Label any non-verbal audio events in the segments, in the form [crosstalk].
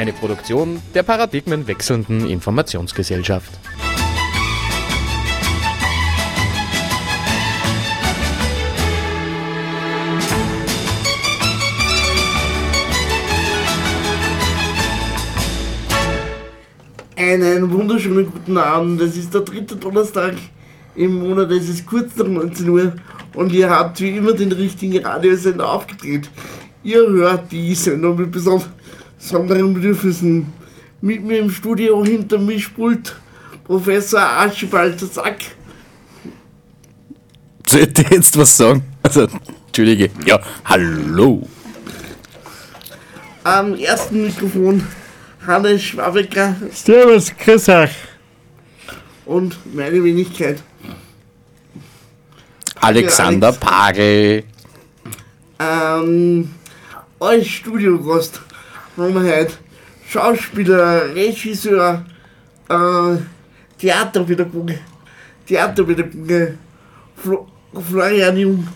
Eine Produktion der paradigmenwechselnden Informationsgesellschaft. Einen wunderschönen guten Abend. Es ist der dritte Donnerstag im Monat. Es ist kurz nach 19 Uhr und ihr habt wie immer den richtigen Radiosender aufgedreht. Ihr hört die Sendung mit besonderen Bedürfnissen. Mit mir im Studio hinter Mischpult Professor Archibald Sack. Sollte jetzt was sagen? Also, Entschuldige. Ja, hallo. Am ersten Mikrofon Hannes Schwabecker Servus, grüß euch. und meine Wenigkeit. Alexander Alex. Pagel. Ähm, als Studiogast haben wir heute Schauspieler, Regisseur, äh, Theaterpädagoge, Theaterpädagoge Flo Florian Jung.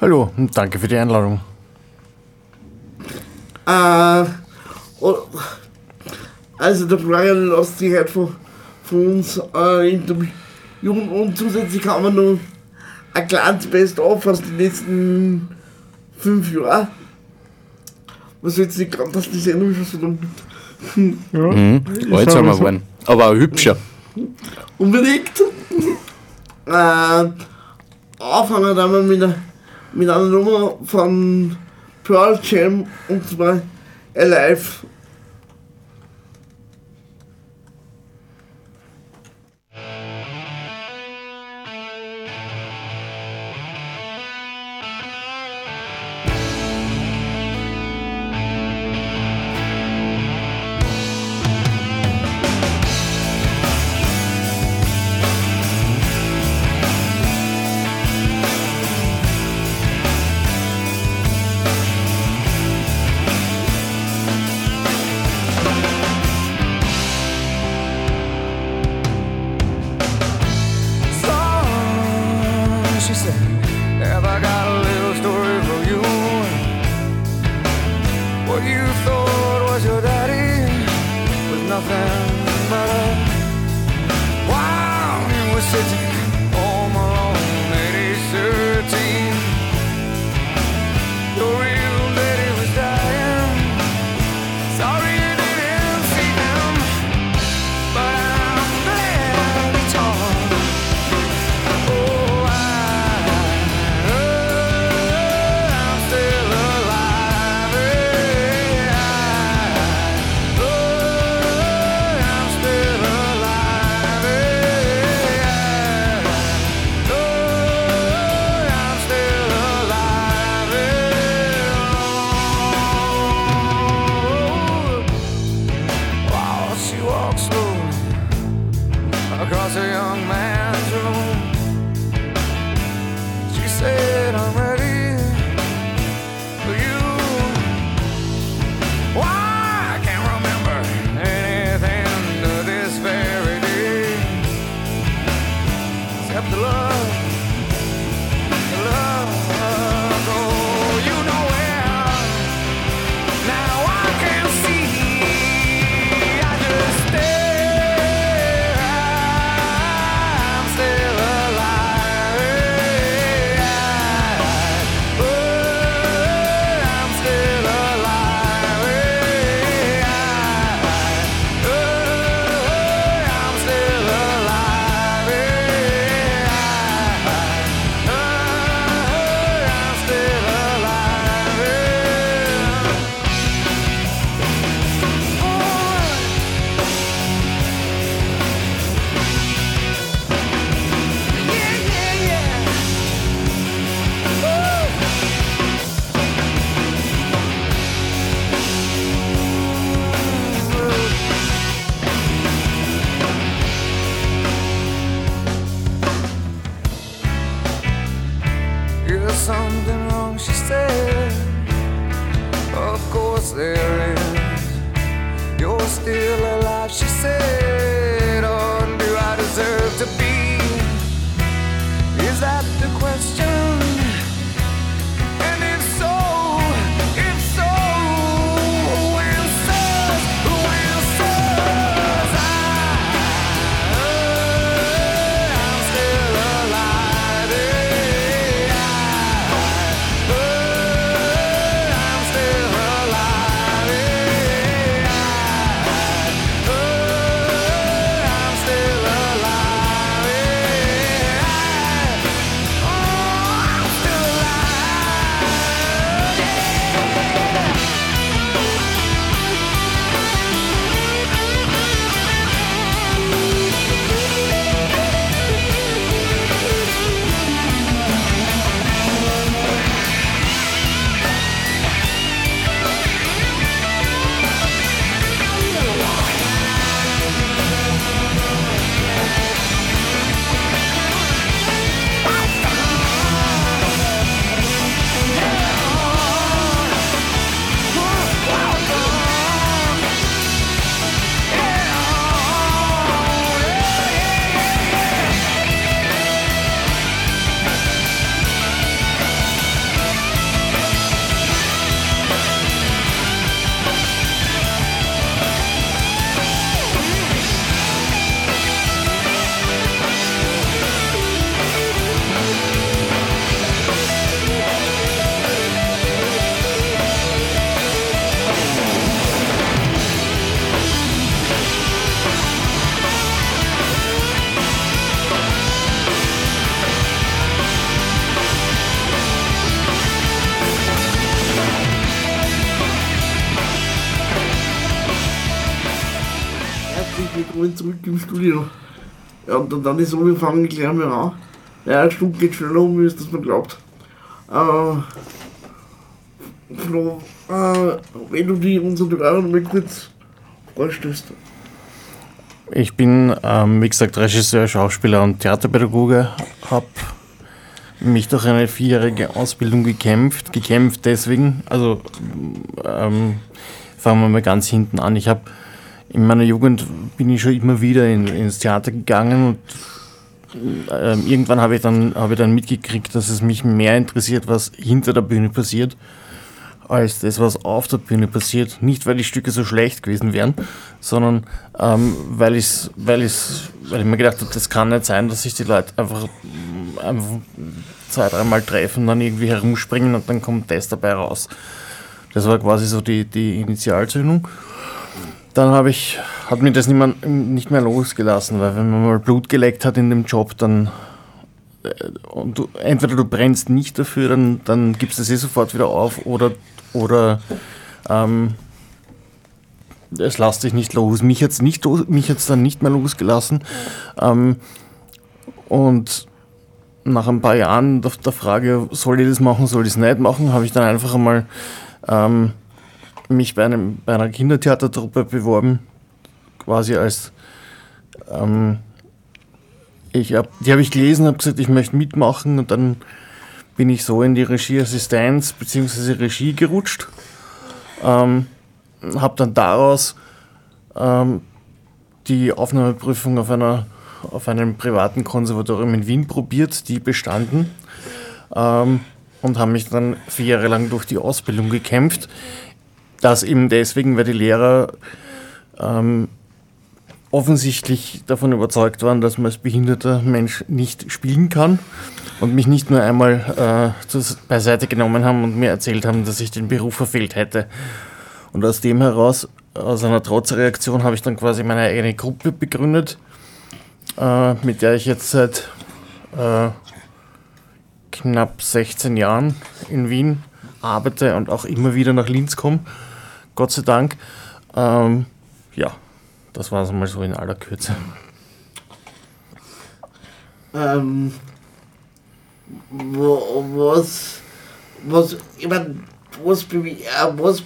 Hallo und danke für die Einladung. Äh, also der Florian lässt sich heute von, von uns äh, interviewen und zusätzlich haben wir noch ein kleines Best-of aus den letzten fünf Jahren. Was jetzt nicht gerade, dass die Sendung schon so lang gibt. Ja, Mhm. Alt sind wir geworden. Aber auch hübscher. Unbedingt. [laughs] äh, anfangen dann wir mit, einer- mit einer Nummer von Pearl Jam und zwar Alive. Willkommen zurück im Studio. Ja, und dann ist so, wir fangen gleich mal an. Ja, eine Stunde geht schneller um, als dass man glaubt. Äh, Flo, äh, wenn du die unseren Hörern mal kurz vorstellst. Ich bin, ähm, wie gesagt, Regisseur, Schauspieler und Theaterpädagoge. Habe mich durch eine vierjährige Ausbildung gekämpft. Gekämpft deswegen, also ähm, fangen wir mal ganz hinten an. Ich habe in meiner Jugend bin ich schon immer wieder in, ins Theater gegangen und ähm, irgendwann habe ich, dann, habe ich dann mitgekriegt, dass es mich mehr interessiert, was hinter der Bühne passiert, als das, was auf der Bühne passiert. Nicht, weil die Stücke so schlecht gewesen wären, sondern ähm, weil, ich's, weil, ich's, weil ich mir gedacht habe, das kann nicht sein, dass sich die Leute einfach, einfach zwei, dreimal treffen, dann irgendwie herumspringen und dann kommt das dabei raus. Das war quasi so die, die Initialzündung. Dann habe ich, hat mir das nicht mehr, nicht mehr losgelassen, weil wenn man mal Blut geleckt hat in dem Job, dann äh, und du, entweder du brennst nicht dafür, dann, dann gibst du es eh sofort wieder auf oder, oder ähm, es lässt dich nicht los. Mich jetzt nicht los- mich jetzt dann nicht mehr losgelassen. Ähm, und nach ein paar Jahren der, der Frage, soll ich das machen, soll ich es nicht machen, habe ich dann einfach einmal ähm, mich bei, einem, bei einer Kindertheatertruppe beworben, quasi als ähm, ich hab, die habe ich gelesen, habe gesagt, ich möchte mitmachen und dann bin ich so in die Regieassistenz bzw. Regie gerutscht. Ähm, habe dann daraus ähm, die Aufnahmeprüfung auf, einer, auf einem privaten Konservatorium in Wien probiert, die bestanden ähm, und habe mich dann vier Jahre lang durch die Ausbildung gekämpft. Das eben deswegen, weil die Lehrer ähm, offensichtlich davon überzeugt waren, dass man als behinderter Mensch nicht spielen kann und mich nicht nur einmal äh, beiseite genommen haben und mir erzählt haben, dass ich den Beruf verfehlt hätte. Und aus dem heraus, aus einer Trotzreaktion, habe ich dann quasi meine eigene Gruppe begründet, äh, mit der ich jetzt seit äh, knapp 16 Jahren in Wien arbeite und auch immer wieder nach Linz komme. Gott sei Dank. Ähm, ja, das war es mal so in aller Kürze. Ähm, wo, was, was, ich mein, was, äh, was,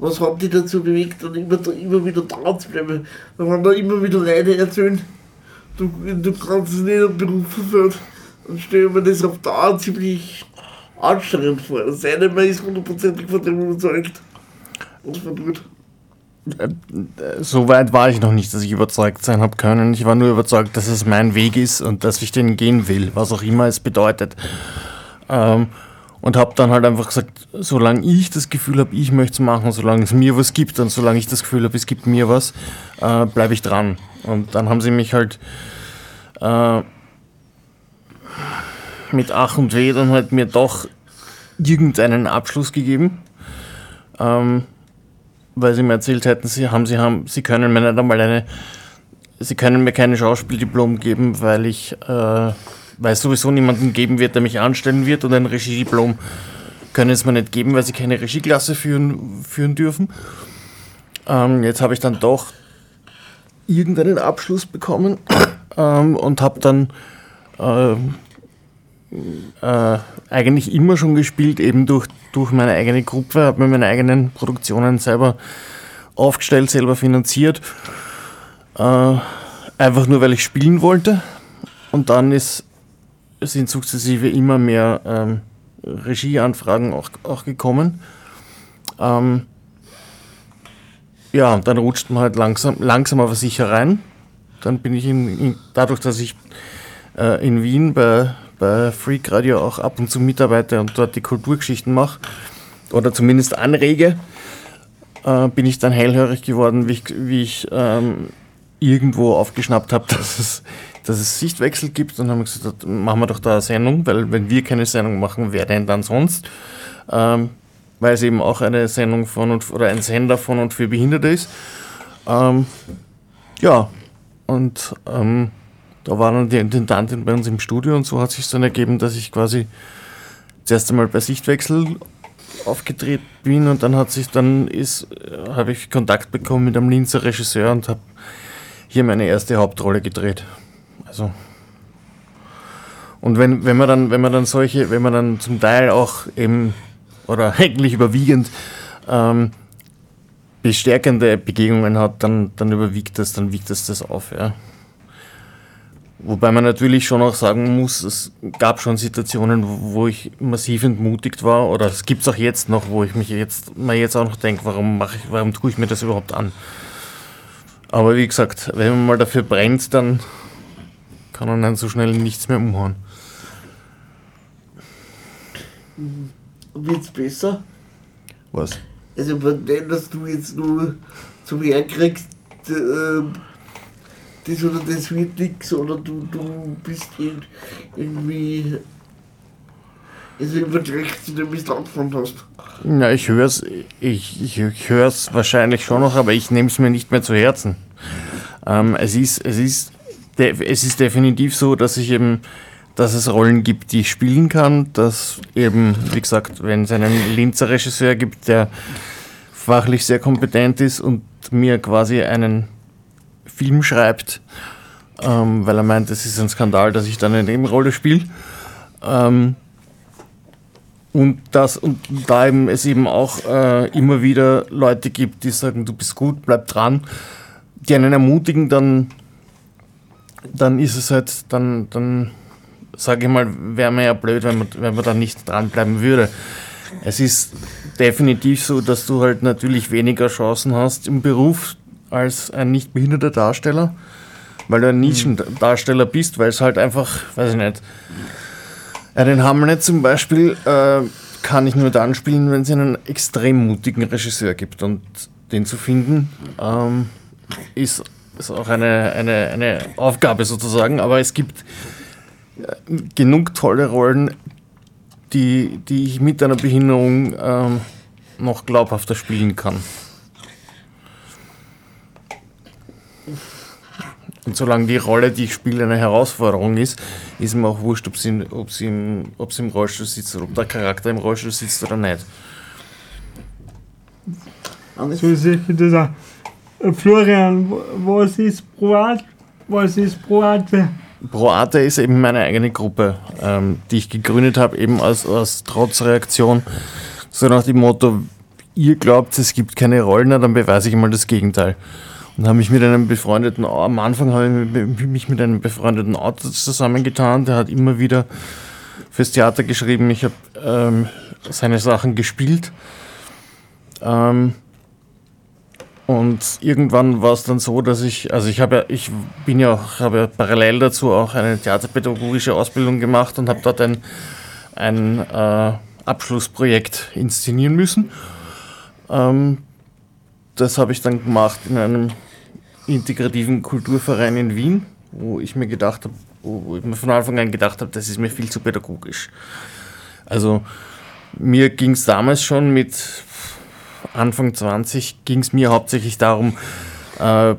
was hat dich dazu bewegt, dann immer, immer wieder dran zu bleiben? Wenn da immer wieder Leute erzählen, du, du kannst es nicht am Beruf verfehlen, dann stelle ich mir das auf Dauer ziemlich anstrengend vor. Sei denn, man ist hundertprozentig von dem überzeugt. Ausprobiert? So weit war ich noch nicht, dass ich überzeugt sein habe können. Ich war nur überzeugt, dass es mein Weg ist und dass ich den gehen will, was auch immer es bedeutet. Ähm, und habe dann halt einfach gesagt, solange ich das Gefühl habe, ich möchte es machen, solange es mir was gibt und solange ich das Gefühl habe, es gibt mir was, äh, bleibe ich dran. Und dann haben sie mich halt äh, mit Ach und Weh dann halt mir doch irgendeinen Abschluss gegeben. Ähm, weil sie mir erzählt hätten, sie haben, sie haben, sie können mir nicht einmal eine, sie können mir keine Schauspieldiplom geben, weil ich, äh, weil es sowieso niemanden geben wird, der mich anstellen wird und ein Regiediplom können es mir nicht geben, weil sie keine Regieklasse führen, führen dürfen. Ähm, jetzt habe ich dann doch irgendeinen Abschluss bekommen ähm, und habe dann ähm, äh, eigentlich immer schon gespielt, eben durch, durch meine eigene Gruppe, habe mir meine eigenen Produktionen selber aufgestellt, selber finanziert. Äh, einfach nur, weil ich spielen wollte. Und dann ist, sind sukzessive immer mehr ähm, Regieanfragen auch, auch gekommen. Ähm, ja, und dann rutscht man halt langsam, langsam aber sicher rein. Dann bin ich in, in, dadurch, dass ich äh, in Wien bei, bei Freak Radio auch ab und zu mitarbeite und dort die Kulturgeschichten mache oder zumindest anrege, äh, bin ich dann hellhörig geworden, wie ich, wie ich ähm, irgendwo aufgeschnappt habe, [laughs] dass es, dass es Sichtwechsel gibt und haben gesagt, machen wir doch da eine Sendung, weil wenn wir keine Sendung machen, wer denn dann sonst? Ähm, weil es eben auch eine Sendung von und oder ein Sender von und für Behinderte ist. Ähm, ja, und ähm, da war dann die Intendantin bei uns im Studio und so hat sich dann ergeben, dass ich quasi das erste Mal bei Sichtwechsel aufgetreten bin und dann hat sich dann ist habe ich Kontakt bekommen mit einem Linzer Regisseur und habe hier meine erste Hauptrolle gedreht. Also und wenn, wenn man dann wenn man dann solche wenn man dann zum Teil auch eben oder [laughs] eigentlich überwiegend ähm, bestärkende Begegnungen hat, dann, dann überwiegt das, dann wiegt das das auf, ja. Wobei man natürlich schon auch sagen muss, es gab schon Situationen, wo ich massiv entmutigt war, oder es gibt es auch jetzt noch, wo ich mich jetzt mal jetzt auch noch denke, warum mache ich, warum tue ich mir das überhaupt an? Aber wie gesagt, wenn man mal dafür brennt, dann kann man dann so schnell nichts mehr umhauen. Wird's besser? Was? Also von dem, dass du jetzt nur zum Herkriegst, äh, das oder das wird nix oder du, du bist irg- irgendwie also überträgst du dir, wie du angefangen hast. Ja, ich höre es ich, ich, ich hör's wahrscheinlich schon noch, aber ich nehme es mir nicht mehr zu Herzen. Ähm, es, ist, es, ist, es ist definitiv so, dass ich eben, dass es Rollen gibt, die ich spielen kann, dass eben, wie gesagt, wenn es einen Linzer Regisseur gibt, der fachlich sehr kompetent ist und mir quasi einen Film schreibt, ähm, weil er meint, es ist ein Skandal, dass ich dann eine Nebenrolle spiele. Ähm, und das und da eben es eben auch äh, immer wieder Leute gibt, die sagen, du bist gut, bleib dran, die einen ermutigen, dann, dann ist es halt, dann, dann sage ich mal, wäre mir ja blöd, wenn man, wenn man da nicht dranbleiben würde. Es ist definitiv so, dass du halt natürlich weniger Chancen hast im Beruf als ein nicht behinderter Darsteller, weil du ein Nischendarsteller bist, weil es halt einfach, weiß ich nicht, ja, den Hamlet zum Beispiel äh, kann ich nur dann spielen, wenn es einen extrem mutigen Regisseur gibt. Und den zu finden, ähm, ist, ist auch eine, eine, eine Aufgabe sozusagen. Aber es gibt äh, genug tolle Rollen, die, die ich mit einer Behinderung ähm, noch glaubhafter spielen kann. Und solange die Rolle, die ich spiele, eine Herausforderung ist, ist mir auch wurscht, ob sie, in- ob sie, im, ob sie im Rollstuhl sitzt oder ob der Charakter im Rollstuhl sitzt oder nicht. So auch. Äh, Florian, was ist Proat? Was ist Proate? Proate ist eben meine eigene Gruppe, ähm, die ich gegründet habe, eben als, als Trotzreaktion. So nach dem Motto, ihr glaubt, es gibt keine Rollen, dann beweise ich mal das Gegenteil. Und habe mich mit einem befreundeten, am Anfang habe ich mi- mich mit einem befreundeten Autor zusammengetan, der hat immer wieder fürs Theater geschrieben, ich habe ähm, seine Sachen gespielt. Ähm, Und irgendwann war es dann so, dass ich, also ich habe ja, ich bin ja auch, habe ja parallel dazu auch eine theaterpädagogische Ausbildung gemacht und habe dort ein, ein äh, Abschlussprojekt inszenieren müssen. Ähm, das habe ich dann gemacht in einem integrativen Kulturverein in Wien, wo ich mir gedacht habe, wo ich mir von Anfang an gedacht habe, das ist mir viel zu pädagogisch. Also mir ging es damals schon mit Anfang 20 ging es mir hauptsächlich darum, äh,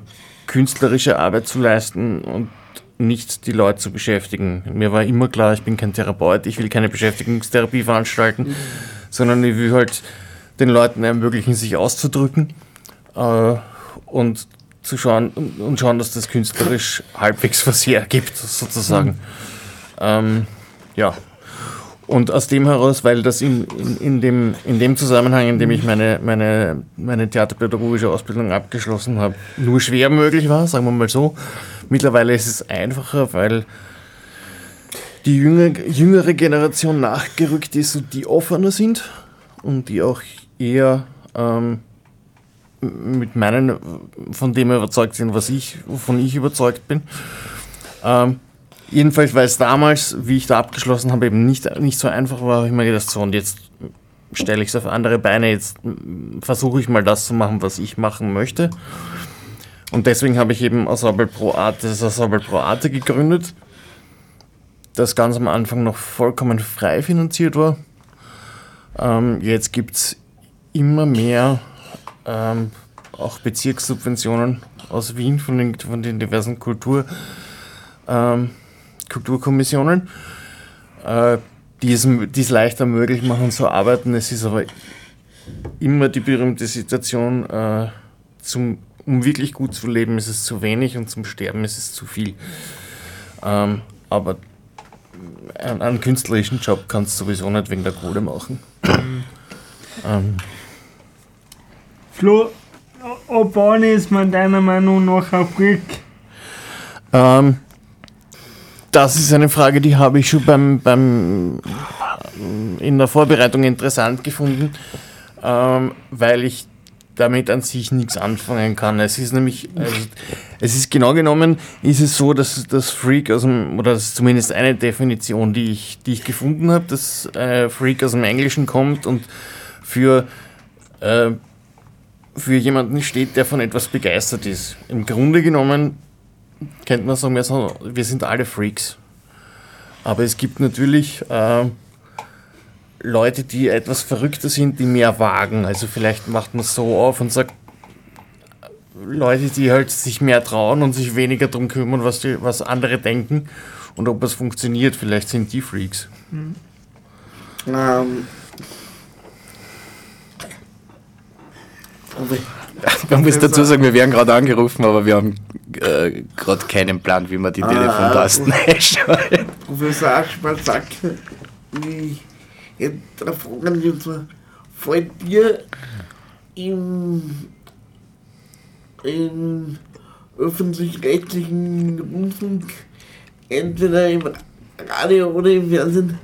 künstlerische Arbeit zu leisten und nicht die Leute zu beschäftigen. Mir war immer klar, ich bin kein Therapeut, ich will keine Beschäftigungstherapie veranstalten, sondern ich will halt den Leuten ermöglichen, sich auszudrücken äh, und zu schauen und schauen, dass das künstlerisch [laughs] halbwegs was hergibt, sozusagen. Ähm, ja, und aus dem heraus, weil das in, in, in, dem, in dem Zusammenhang, in dem ich meine, meine, meine theaterpädagogische Ausbildung abgeschlossen habe, nur schwer möglich war, sagen wir mal so. Mittlerweile ist es einfacher, weil die jüngere, jüngere Generation nachgerückt ist und die offener sind und die auch eher ähm, mit meinen, von dem überzeugt sind, was ich, wovon ich überzeugt bin. Ähm, Jedenfalls, weil es damals, wie ich da abgeschlossen habe, eben nicht, nicht so einfach war, habe ich mir gedacht, so und jetzt stelle ich es auf andere Beine, jetzt versuche ich mal das zu machen, was ich machen möchte. Und deswegen habe ich eben Ensemble Pro Arte, das Ensemble Pro Arte gegründet, das ganz am Anfang noch vollkommen frei finanziert war. Ähm, jetzt gibt es immer mehr ähm, auch Bezirkssubventionen aus Wien von den, von den diversen Kultur. Ähm, Kulturkommissionen, äh, die, es, die es leichter möglich machen zu arbeiten. Es ist aber immer die berühmte Situation, äh, zum, um wirklich gut zu leben, ist es zu wenig und zum Sterben ist es zu viel. Ähm, aber einen, einen, künstlerischen Job kannst du sowieso nicht wegen der Kohle machen. ähm. Flo, ob ist man deiner Meinung nach ein Freak? Ähm, das ist eine Frage, die habe ich schon beim, beim, in der Vorbereitung interessant gefunden, ähm, weil ich damit an sich nichts anfangen kann. Es ist nämlich, also, es ist genau genommen, ist es so, dass das Freak aus dem, oder das ist zumindest eine Definition, die ich, die ich gefunden habe, dass äh, Freak aus dem Englischen kommt und für, äh, für jemanden steht, der von etwas begeistert ist. Im Grunde genommen könnte man sagen, wir sind alle Freaks. Aber es gibt natürlich äh, Leute, die etwas verrückter sind, die mehr wagen. Also vielleicht macht man es so auf und sagt, Leute, die halt sich mehr trauen und sich weniger darum kümmern, was, die, was andere denken und ob es funktioniert. Vielleicht sind die Freaks. Mhm. Ähm. Man muss dazu sagen, wir werden gerade angerufen, aber wir haben äh, gerade keinen Plan, wie man die ah, Telefontasten einschaltet. [laughs] Professor Aschmann sagt, ich hätte eine Frage und zwar, fällt dir im, im öffentlich-rechtlichen Rundfunk, entweder im Radio oder im Fernsehen,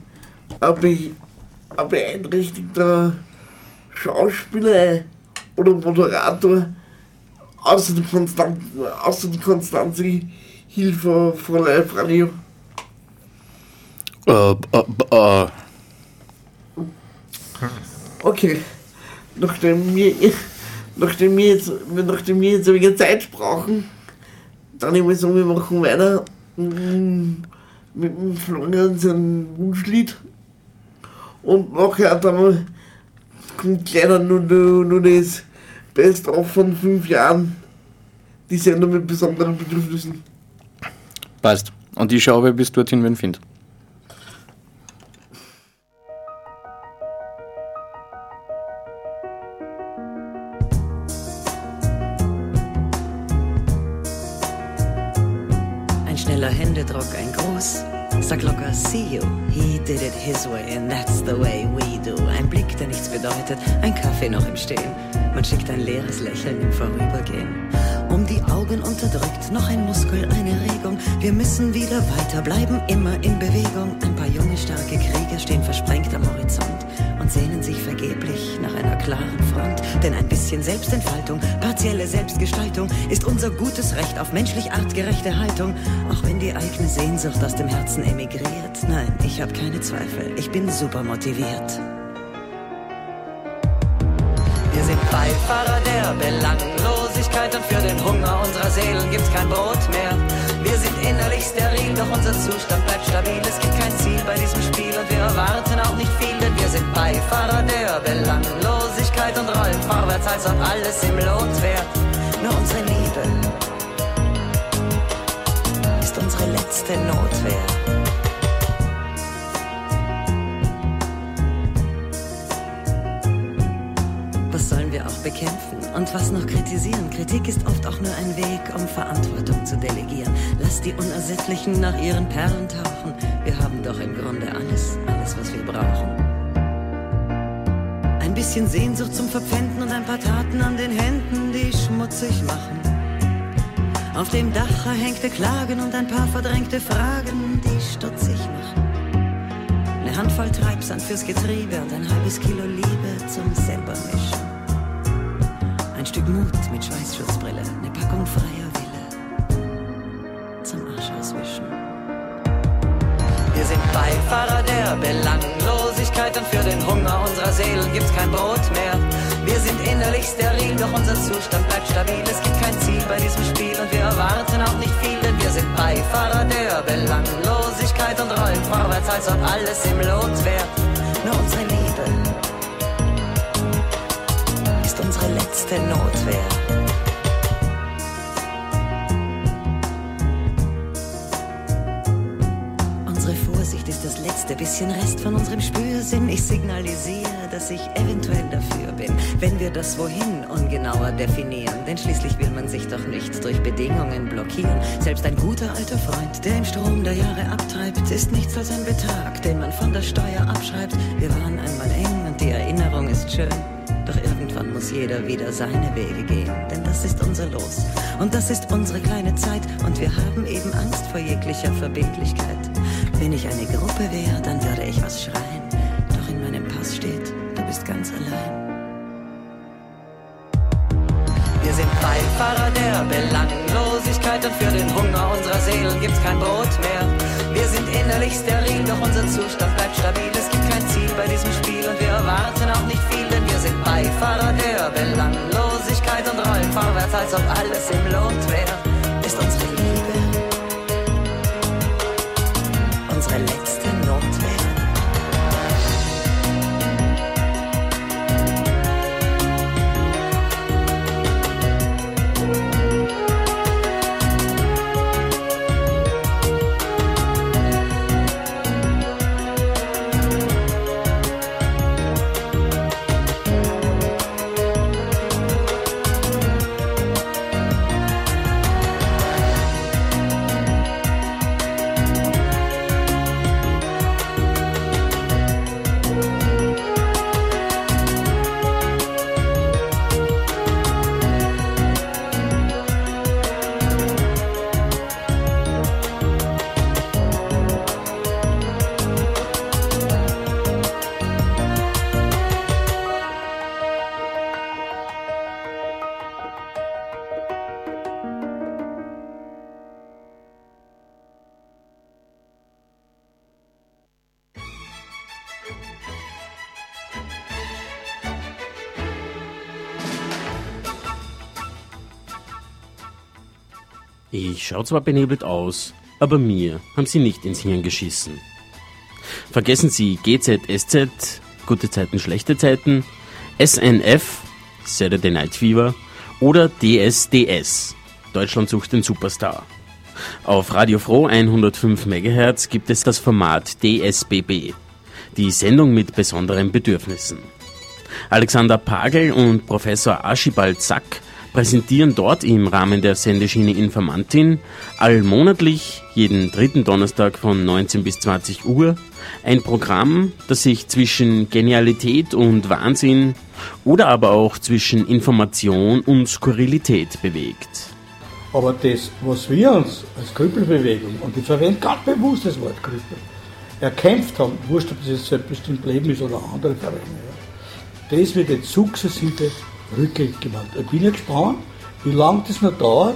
ein beeinträchtigter Schauspieler oder Moderator außer die Konstanze, außer die Konstanze Hilfe von Live Radio? Äh, äh, äh. Okay. Nachdem wir, nachdem wir jetzt, nachdem wir jetzt weniger Zeit brauchen, dann ich mal sagen, wir machen weiter mit dem Florian sein Wunschlied. Und nachher dann kommt leider nur, nur, nur das Best of von fünf Jahren. Die Sendung mit besonderen Bedürfnissen. Passt. Und ich schaue, bis dorthin wen findet. Ein schneller Händedruck, ein Gruß. Sag locker, see you. He did it his way and that's the way we do. Ein Blick, der nichts bedeutet, ein im Stehen. Man schickt ein leeres Lächeln im Vorübergehen. Um die Augen unterdrückt, noch ein Muskel, eine Regung. Wir müssen wieder weiter, bleiben immer in Bewegung. Ein paar junge, starke Krieger stehen versprengt am Horizont und sehnen sich vergeblich nach einer klaren Front. Denn ein bisschen Selbstentfaltung, partielle Selbstgestaltung ist unser gutes Recht auf menschlich artgerechte Haltung. Auch wenn die eigene Sehnsucht aus dem Herzen emigriert. Nein, ich habe keine Zweifel, ich bin super motiviert. Wir sind Beifahrer der Belanglosigkeit und für den Hunger unserer Seelen gibt's kein Brot mehr. Wir sind innerlich steril, doch unser Zustand bleibt stabil. Es gibt kein Ziel bei diesem Spiel und wir erwarten auch nicht viel, denn wir sind Beifahrer der Belanglosigkeit und rollen vorwärts, als ob alles im Lot wäre. Nur unsere Liebe ist unsere letzte Notwehr. Auch bekämpfen und was noch kritisieren? Kritik ist oft auch nur ein Weg, um Verantwortung zu delegieren. Lass die Unersättlichen nach ihren Perlen tauchen. Wir haben doch im Grunde alles, alles, was wir brauchen. Ein bisschen Sehnsucht zum Verpfänden und ein paar Taten an den Händen, die schmutzig machen. Auf dem Dach erhängte Klagen und ein paar verdrängte Fragen, die stutzig machen. Eine Handvoll Treibsand fürs Getriebe und ein halbes Kilo Liebe zum. Ein Stück Mut mit Schweißschutzbrille, eine Packung freier Wille zum Arsch auswischen. Wir sind Beifahrer der Belanglosigkeit und für den Hunger unserer Seelen gibt's kein Brot mehr. Wir sind innerlich steril, doch unser Zustand bleibt stabil. Es gibt kein Ziel bei diesem Spiel und wir erwarten auch nicht viel, denn wir sind Beifahrer der Belanglosigkeit und rollen vorwärts, als ob alles im Lot wäre. Nur unsere Liebe unsere letzte Notwehr. Unsere Vorsicht ist das letzte bisschen Rest von unserem Spürsinn. Ich signalisiere, dass ich eventuell dafür bin, wenn wir das Wohin ungenauer definieren. Denn schließlich will man sich doch nicht durch Bedingungen blockieren. Selbst ein guter alter Freund, der im Strom der Jahre abtreibt, ist nichts als ein Betrag, den man von der Steuer abschreibt. Wir waren einmal eng und die Erinnerung ist schön. Doch irgendwann muss jeder wieder seine Wege gehen, denn das ist unser Los und das ist unsere kleine Zeit und wir haben eben Angst vor jeglicher Verbindlichkeit. Wenn ich eine Gruppe wäre, dann würde ich was schreien, doch in meinem Pass steht, du bist ganz allein. Wir sind Beifahrer der Belanglosigkeit und für den Hunger unserer Seelen gibt's kein Brot mehr. Wir sind innerlich steril, doch unser Zustand bleibt stabil. Es gibt kein Ziel bei diesem Spiel und wir erwarten auch nicht viel, Beifahrer der Belanglosigkeit und rollen vorwärts, als ob alles im Lot wäre. Ist unsere Liebe unsere letzte Ich schau zwar benebelt aus, aber mir haben sie nicht ins Hirn geschissen. Vergessen Sie GZSZ, gute Zeiten, schlechte Zeiten, SNF, Saturday Night Fever oder DSDS, Deutschland sucht den Superstar. Auf Radio Froh 105 MHz gibt es das Format DSBB, die Sendung mit besonderen Bedürfnissen. Alexander Pagel und Professor Archibald Sack präsentieren dort im Rahmen der Sendeschiene Informantin allmonatlich, jeden dritten Donnerstag von 19 bis 20 Uhr, ein Programm, das sich zwischen Genialität und Wahnsinn oder aber auch zwischen Information und Skurrilität bewegt. Aber das, was wir uns als Krüppelbewegung, und ich verwende ganz bewusst das Wort Krüppel, erkämpft haben, wurscht, ob das jetzt selbstbestimmt Leben ist oder andere Vereine, ja, das wird jetzt sukzessive rückgängig gemacht. Ich bin ja gespannt, wie lange das noch dauert,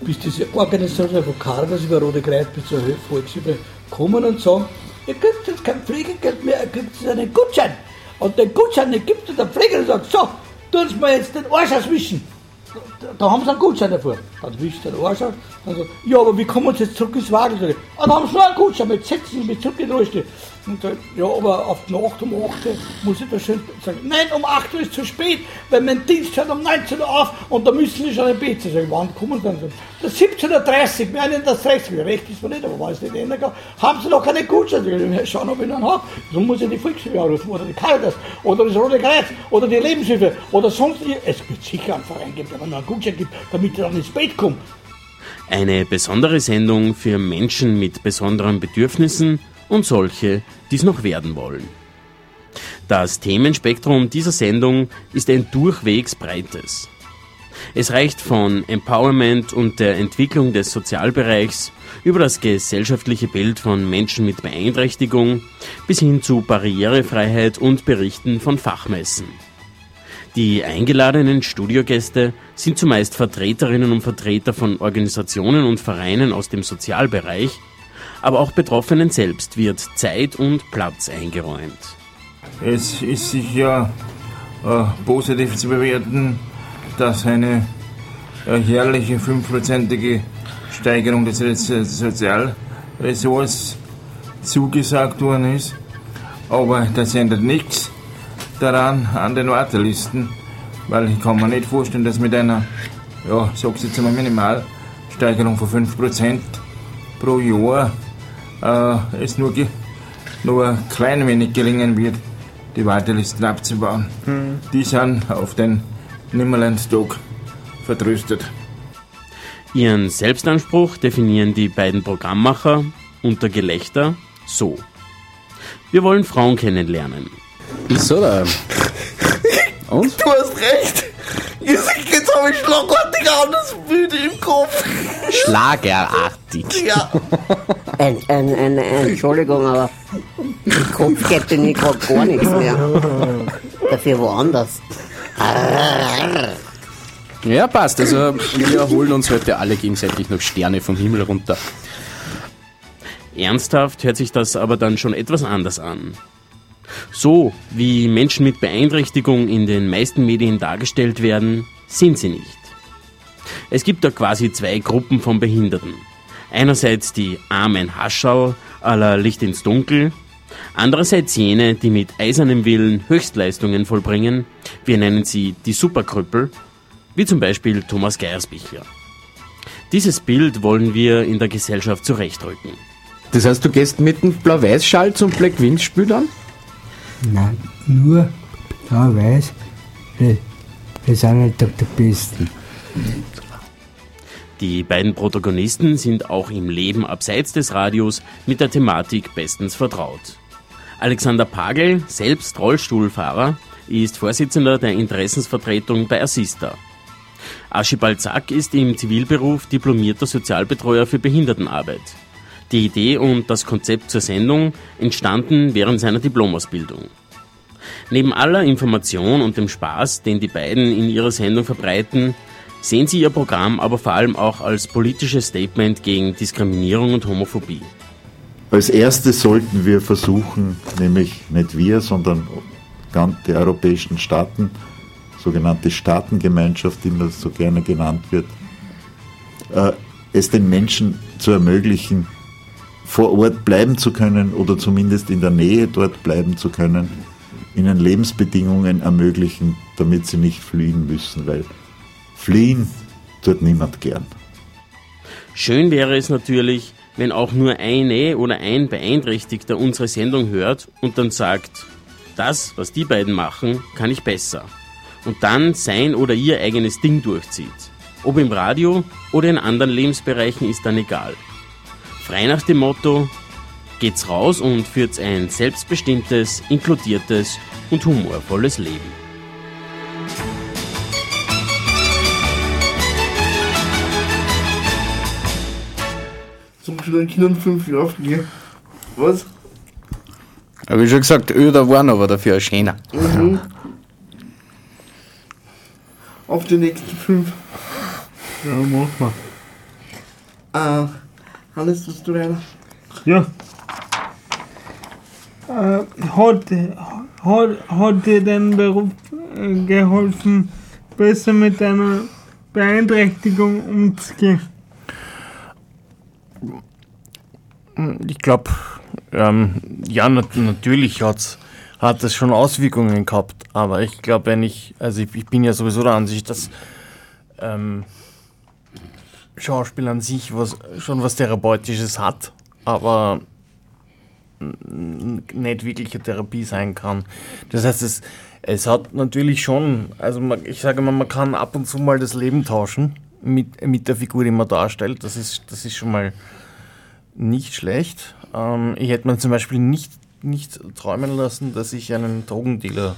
bis diese Organisation von Caritas über Rote Kreuz bis zur Volkshilfe kommen und sagen, ihr kriegt jetzt kein Pflegegeld mehr, ihr kriegt jetzt einen Gutschein. Und den Gutschein den gibt es der Pfleger und sagt, so, tun Sie mir jetzt den Arsch auswischen. Da, haben sie einen Gutschein davor. Dann wischt der Arsch aus. Dann sagt, ja, aber wie kommen Sie jetzt zurück ins Wagel? Ah, da haben sie noch einen Gutschein, jetzt setzen Sie mich zurück in den Rollstuhl. Und dann, ja, aber auf die Nacht um 8 Uhr muss ich da schön sagen, nein, um 8 Uhr ist zu spät, weil mein Dienst hört um 19 Uhr auf und da müssen Sie schon im Bett sein. Wann kommen Sie dann? Das 17.30 Uhr, wir haben das Recht, recht ist mir nicht, aber es nicht ändern kann, haben Sie noch keine Gutscheine. Ich, schauen, ob ich einen habe. So muss ich die Volkshilfe anrufen oder die Caritas oder das Rote Kreuz oder die Lebenshilfe oder sonst. Es wird sicher einen Verein geben, der mir einen Gutschein gibt, damit ich dann ins Bett komme. Eine besondere Sendung für Menschen mit besonderen Bedürfnissen und solche, die es noch werden wollen. Das Themenspektrum dieser Sendung ist ein durchwegs breites. Es reicht von Empowerment und der Entwicklung des Sozialbereichs über das gesellschaftliche Bild von Menschen mit Beeinträchtigung bis hin zu Barrierefreiheit und Berichten von Fachmessen. Die eingeladenen Studiogäste sind zumeist Vertreterinnen und Vertreter von Organisationen und Vereinen aus dem Sozialbereich, aber auch Betroffenen selbst wird Zeit und Platz eingeräumt. Es ist sicher äh, positiv zu bewerten, dass eine äh, jährliche fünfprozentige Steigerung des Re- Sozialressorts zugesagt worden ist. Aber das ändert nichts daran an den Wartelisten, weil ich kann mir nicht vorstellen, dass mit einer, ja, sag's jetzt einmal Minimalsteigerung von 5% pro Jahr äh, es nur, ge- nur ein klein wenig gelingen wird, die Wartelisten abzubauen. Die sind auf den Nimmerlandstag vertröstet. Ihren Selbstanspruch definieren die beiden Programmmacher unter Gelächter so. Wir wollen Frauen kennenlernen. Ist so da. [laughs] Und? Du hast recht. Jetzt, jetzt habe ich schlagartig anders Bild im Kopf. Schlagerartig. Ja. Ein, ein, ein, ein, Entschuldigung, aber im Kopf geht bei mir gerade gar nichts mehr. Dafür woanders. Ja, passt. Also wir holen uns heute alle gegenseitig noch Sterne vom Himmel runter. Ernsthaft hört sich das aber dann schon etwas anders an. So wie Menschen mit Beeinträchtigung in den meisten Medien dargestellt werden, sind sie nicht. Es gibt da quasi zwei Gruppen von Behinderten. Einerseits die armen Hascherl aller Licht ins Dunkel, andererseits jene, die mit eisernem Willen Höchstleistungen vollbringen, wir nennen sie die Superkrüppel, wie zum Beispiel Thomas Geiersbichler. Dieses Bild wollen wir in der Gesellschaft zurechtrücken. Das heißt, du gehst mit dem Blau-Weiß-Schal zum Black Wind-Spiel dann? Nein, nur da weiß, wir, sind halt doch die Besten. Die beiden Protagonisten sind auch im Leben abseits des Radios mit der Thematik bestens vertraut. Alexander Pagel, selbst Rollstuhlfahrer, ist Vorsitzender der Interessensvertretung bei Assista. Archibald Zack ist im Zivilberuf diplomierter Sozialbetreuer für Behindertenarbeit. Die Idee und das Konzept zur Sendung entstanden während seiner Diplomausbildung. Neben aller Information und dem Spaß, den die beiden in ihrer Sendung verbreiten, sehen sie ihr Programm aber vor allem auch als politisches Statement gegen Diskriminierung und Homophobie. Als erstes sollten wir versuchen, nämlich nicht wir, sondern die europäischen Staaten, sogenannte Staatengemeinschaft, die immer so gerne genannt wird, äh, es den Menschen zu ermöglichen, vor Ort bleiben zu können oder zumindest in der Nähe dort bleiben zu können, ihnen Lebensbedingungen ermöglichen, damit sie nicht fliehen müssen, weil fliehen tut niemand gern. Schön wäre es natürlich, wenn auch nur eine oder ein Beeinträchtigter unsere Sendung hört und dann sagt, das, was die beiden machen, kann ich besser. Und dann sein oder ihr eigenes Ding durchzieht. Ob im Radio oder in anderen Lebensbereichen ist dann egal. Frei nach dem Motto, geht's raus und führt ein selbstbestimmtes, inkludiertes und humorvolles Leben. schon den Kindern fünf Jahre aufgegeben. Was? Habe ich schon gesagt, öder waren aber dafür ein schöner. Mhm. Auf die nächsten fünf. Ja, mach mal. Äh, Hannes, tust du weiter? Ja. Äh, hat, hat, hat dir dein Beruf äh, geholfen, besser mit deiner Beeinträchtigung umzugehen? Ich glaube, ähm, ja, nat natürlich hat's, hat es schon Auswirkungen gehabt, aber ich glaube, wenn ich, also ich, ich bin ja sowieso der Ansicht, dass ähm, Schauspiel an sich was, schon was Therapeutisches hat, aber nicht wirklich eine Therapie sein kann. Das heißt, es, es hat natürlich schon, also man, ich sage mal, man kann ab und zu mal das Leben tauschen mit, mit der Figur, die man darstellt. Das ist, das ist schon mal nicht schlecht. Ähm, ich hätte mir zum Beispiel nicht, nicht träumen lassen, dass ich einen Drogendealer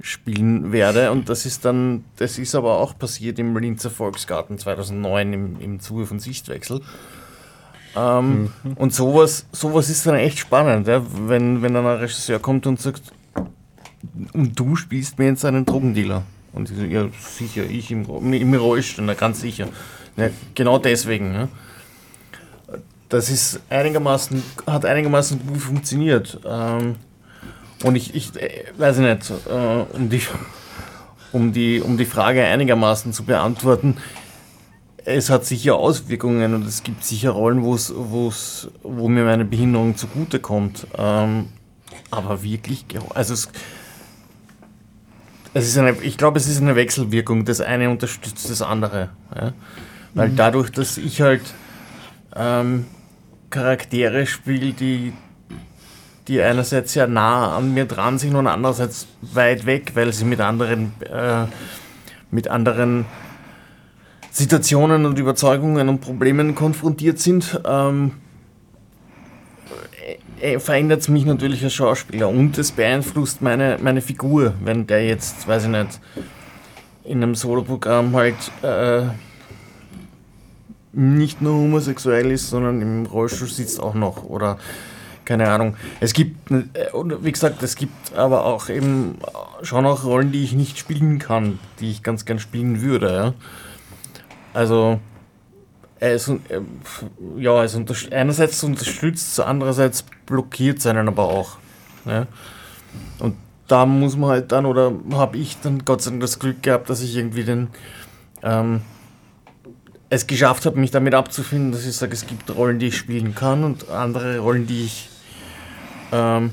spielen werde. Und das ist dann, das ist aber auch passiert im Linzer Volksgarten 2009 im, im Zuge von Sichtwechsel. Ähm, Und sowas, sowas ist dann echt spannend, ja? wenn, wenn dann ein Regisseur kommt und sagt, und du spielst mir jetzt einen Drogendealer. Und ich so, ja, sicher, ich im, im Rollstuhl, na, ganz sicher. Ja, genau deswegen. Ja. Das ist einigermaßen, hat einigermaßen gut funktioniert. Ähm, und ich, ich äh, weiß nicht, äh, um, die, um, die, um die Frage einigermaßen zu beantworten, es hat sicher Auswirkungen und es gibt sicher Rollen, wo's, wo's, wo mir meine Behinderung zugutekommt. Ähm, aber wirklich, also es, es ist eine, ich glaube, es ist eine Wechselwirkung. Das eine unterstützt das andere. Ja? Weil Mhm. dadurch, dass ich halt ähm, Charaktere spiele, die, die einerseits sehr nah an mir dran sind und andererseits weit weg, weil sie mit anderen, äh, mit anderen Situationen und Überzeugungen und Problemen konfrontiert sind, ähm, äh, verändert es mich natürlich als Schauspieler und es beeinflusst meine, meine Figur, wenn der jetzt, weiß ich nicht, in einem Soloprogramm halt äh, nicht nur homosexuell ist, sondern im Rollstuhl sitzt auch noch oder keine Ahnung. Es gibt, äh, wie gesagt, es gibt aber auch eben schon auch Rollen, die ich nicht spielen kann, die ich ganz gern spielen würde. Ja? Also, es, äh, ja, es einerseits unterstützt andererseits blockiert es einen aber auch. Ja? Und da muss man halt dann, oder habe ich dann Gott sei Dank das Glück gehabt, dass ich irgendwie den, ähm, es geschafft habe, mich damit abzufinden, dass ich sage, es gibt Rollen, die ich spielen kann und andere Rollen, die ich ähm,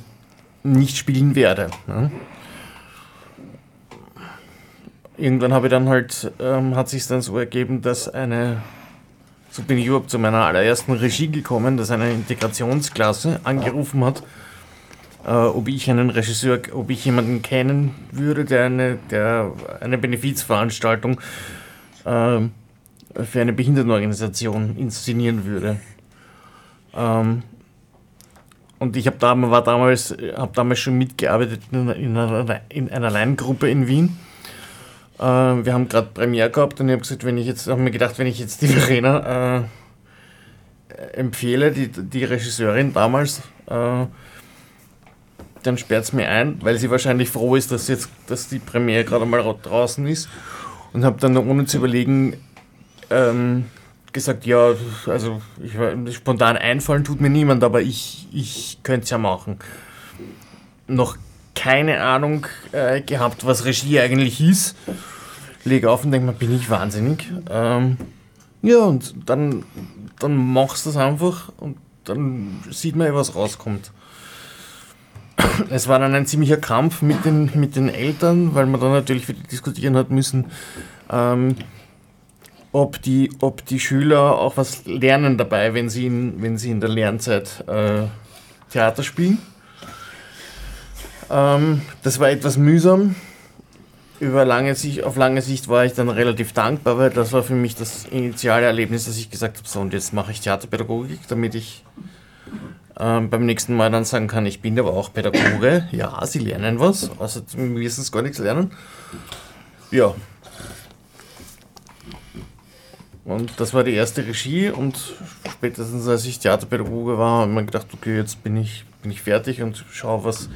nicht spielen werde. Ne? Irgendwann habe ich dann halt, ähm, hat sich dann so ergeben, dass eine, so bin ich überhaupt zu meiner allerersten Regie gekommen, dass eine Integrationsklasse angerufen hat, äh, ob ich einen Regisseur, ob ich jemanden kennen würde, der eine, der eine Benefizveranstaltung ähm, für eine Behindertenorganisation inszenieren würde. Ähm, und ich habe da, war damals, habe damals schon mitgearbeitet in, einer- in, einer, in einer Lerngruppe in Wien. Äh, wir haben gerade Premiere gehabt und ich habe gesagt, wenn ich jetzt, habe mir gedacht, wenn ich jetzt die [laughs] Verena äh, empfehle, die, die Regisseurin damals, äh, dann sperrt es mir ein, weil sie wahrscheinlich froh ist, dass jetzt, dass die Premiere gerade mal ra- draußen ist. Und habe dann ohne zu überlegen ähm, gesagt, ja, also ich, spontan einfallen tut mir niemand, aber ich, ich könnte es ja machen. Noch keine Ahnung äh, gehabt, was Regie eigentlich ist. Leg auf und denke mir, bin ich wahnsinnig. Ähm, ja, und dann, dann machst du es einfach und dann sieht man, was rauskommt. Es war dann ein ziemlicher Kampf mit den, mit den Eltern, weil man dann natürlich wieder diskutieren hat müssen, ähm, ob, die, ob die Schüler auch was lernen dabei, wenn sie in, wenn sie in der Lernzeit äh, Theater spielen. Ähm, das war etwas mühsam. Über lange Sicht, auf lange Sicht war ich dann relativ dankbar, weil das war für mich das initiale Erlebnis, dass ich gesagt habe, so und jetzt mache ich Theaterpädagogik, damit ich ähm, beim nächsten Mal dann sagen kann, ich bin aber auch Pädagoge. Ja, sie lernen was, also müssen es gar nichts lernen. Ja. Und das war die erste Regie und spätestens als ich Theaterpädagoge war, habe ich mir gedacht, okay, jetzt bin ich, bin ich fertig und schaue, was,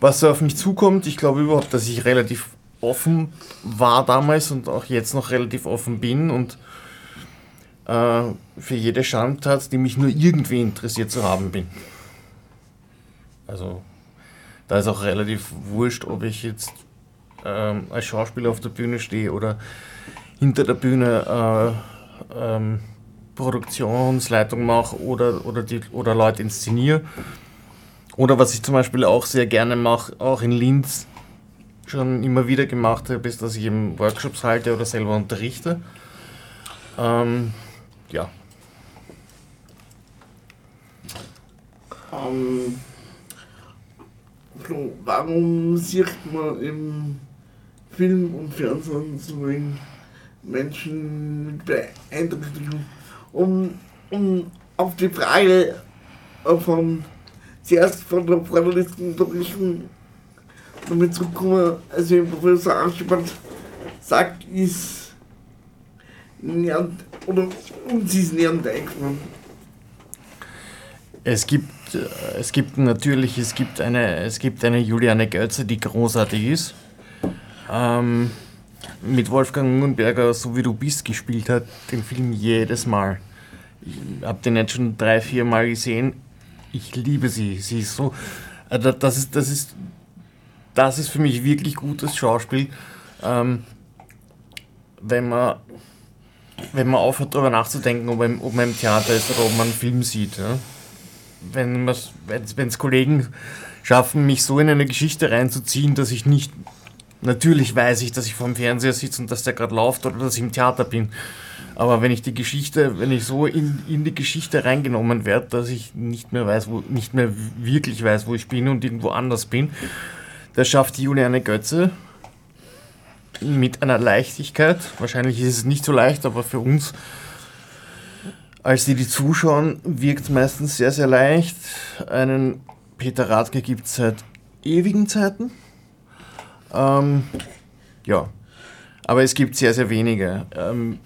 was auf mich zukommt. Ich glaube überhaupt, dass ich relativ offen war damals und auch jetzt noch relativ offen bin und äh, für jede Schandtat, die mich nur irgendwie interessiert zu haben bin. Also da ist auch relativ wurscht, ob ich jetzt ähm, als Schauspieler auf der Bühne stehe oder hinter der Bühne äh, ähm, Produktionsleitung mache oder, oder, die, oder Leute inszeniere. Oder was ich zum Beispiel auch sehr gerne mache, auch in Linz schon immer wieder gemacht habe, ist, dass ich eben Workshops halte oder selber unterrichte. Ähm, ja. Ähm, warum sieht man im Film und Fernsehen so wenig Menschen mit Beeinträchtigung? Um, um auf die Frage von zuerst von der vorletzten Unterbrechung damit zurückkommen, also im Professor Archibald sagt, ist nähernd, oder uns ist nähernd eingefallen. Es gibt, äh, es gibt natürlich, es gibt eine, es gibt eine Juliane Götze, die großartig ist. Ähm, mit Wolfgang Ungenberger, so wie du bist, gespielt hat, den Film jedes Mal. Ich habe den jetzt schon drei, vier Mal gesehen. Ich liebe sie. Sie ist so. äh, da- Das ist, das ist, das ist für mich wirklich gutes Schauspiel. Ähm, wenn man, wenn man aufhört, darüber nachzudenken, ob man, ob man im Theater ist oder ob man einen Film sieht. Ja? Wenn es Kollegen schaffen, mich so in eine Geschichte reinzuziehen, dass ich nicht Natürlich weiß ich, dass ich vor dem Fernseher sitze und dass der gerade läuft oder dass ich im Theater bin. Aber wenn ich die Geschichte, wenn ich so in, in die Geschichte reingenommen werde, dass ich nicht mehr weiß, wo, nicht mehr wirklich weiß, wo ich bin und irgendwo anders bin, das schafft Juliane Götze mit einer Leichtigkeit. Wahrscheinlich ist es nicht so leicht, aber für uns, als die, die zuschauen, wirkt es meistens sehr, sehr leicht. Einen Peter Radke gibt es seit ewigen Zeiten. Ähm, ja, aber es gibt sehr, sehr wenige. Ähm,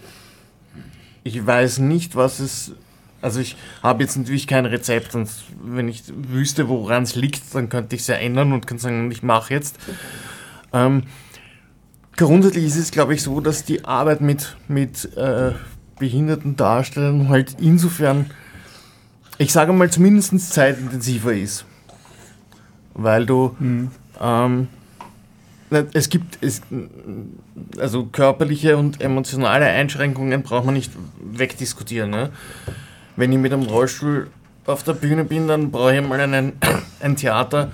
ich weiß nicht, was es. Also ich habe jetzt natürlich kein Rezept und wenn ich wüsste, woran es liegt, dann könnte ich es ja ändern und kann sagen, ich mache jetzt. Ähm, grundsätzlich ist es, glaube ich, so, dass die Arbeit mit, mit äh, behinderten Darstellern halt insofern, ich sage mal, zumindest zeitintensiver ist. Weil du ähm, na, es gibt es, also körperliche und emotionale Einschränkungen braucht man nicht wegdiskutieren. Ne? Wenn ich mit einem Rollstuhl auf der Bühne bin, dann brauche ich mal einen, ein Theater,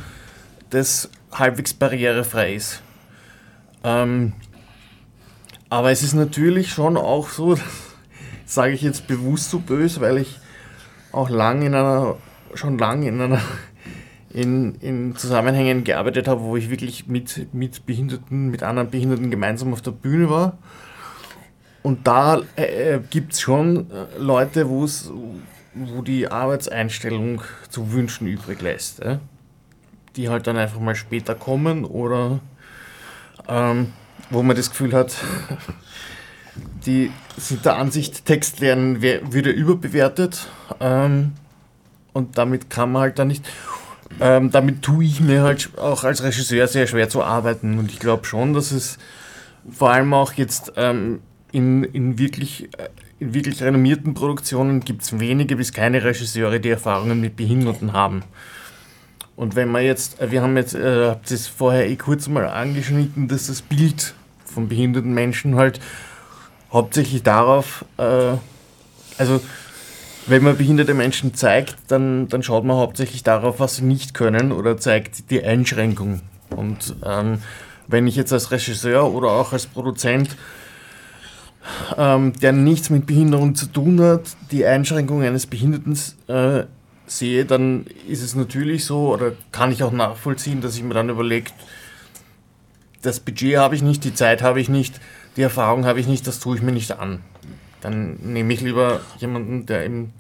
das halbwegs barrierefrei ist. Ähm, aber es ist natürlich schon auch so, [laughs] sage ich jetzt bewusst so böse, weil ich auch lang in einer, schon lange in einer in, in Zusammenhängen gearbeitet habe, wo ich wirklich mit, mit Behinderten, mit anderen Behinderten gemeinsam auf der Bühne war. Und da äh, gibt es schon äh, Leute, wo's, wo die Arbeitseinstellung zu wünschen übrig lässt. Äh? Die halt dann einfach mal später kommen oder ähm, wo man das Gefühl hat, [laughs] die sind der Ansicht, Text lernen würde überbewertet. Ähm, und damit kann man halt dann nicht. Ähm, damit tue ich mir halt auch als Regisseur sehr schwer zu arbeiten. Und ich glaube schon, dass es vor allem auch jetzt ähm, in, in, wirklich, äh, in wirklich renommierten Produktionen gibt es wenige bis keine Regisseure, die Erfahrungen mit Behinderten haben. Und wenn man jetzt, äh, wir haben jetzt, äh, habt das vorher eh kurz mal angeschnitten, dass das Bild von behinderten Menschen halt hauptsächlich darauf, äh, also wenn man behinderte Menschen zeigt, dann, dann schaut man hauptsächlich darauf, was sie nicht können oder zeigt die Einschränkung. Und ähm, wenn ich jetzt als Regisseur oder auch als Produzent, ähm, der nichts mit Behinderung zu tun hat, die Einschränkung eines Behinderten äh, sehe, dann ist es natürlich so, oder kann ich auch nachvollziehen, dass ich mir dann überlege, das Budget habe ich nicht, die Zeit habe ich nicht, die Erfahrung habe ich nicht, das tue ich mir nicht an. Dann nehme ich lieber jemanden, der im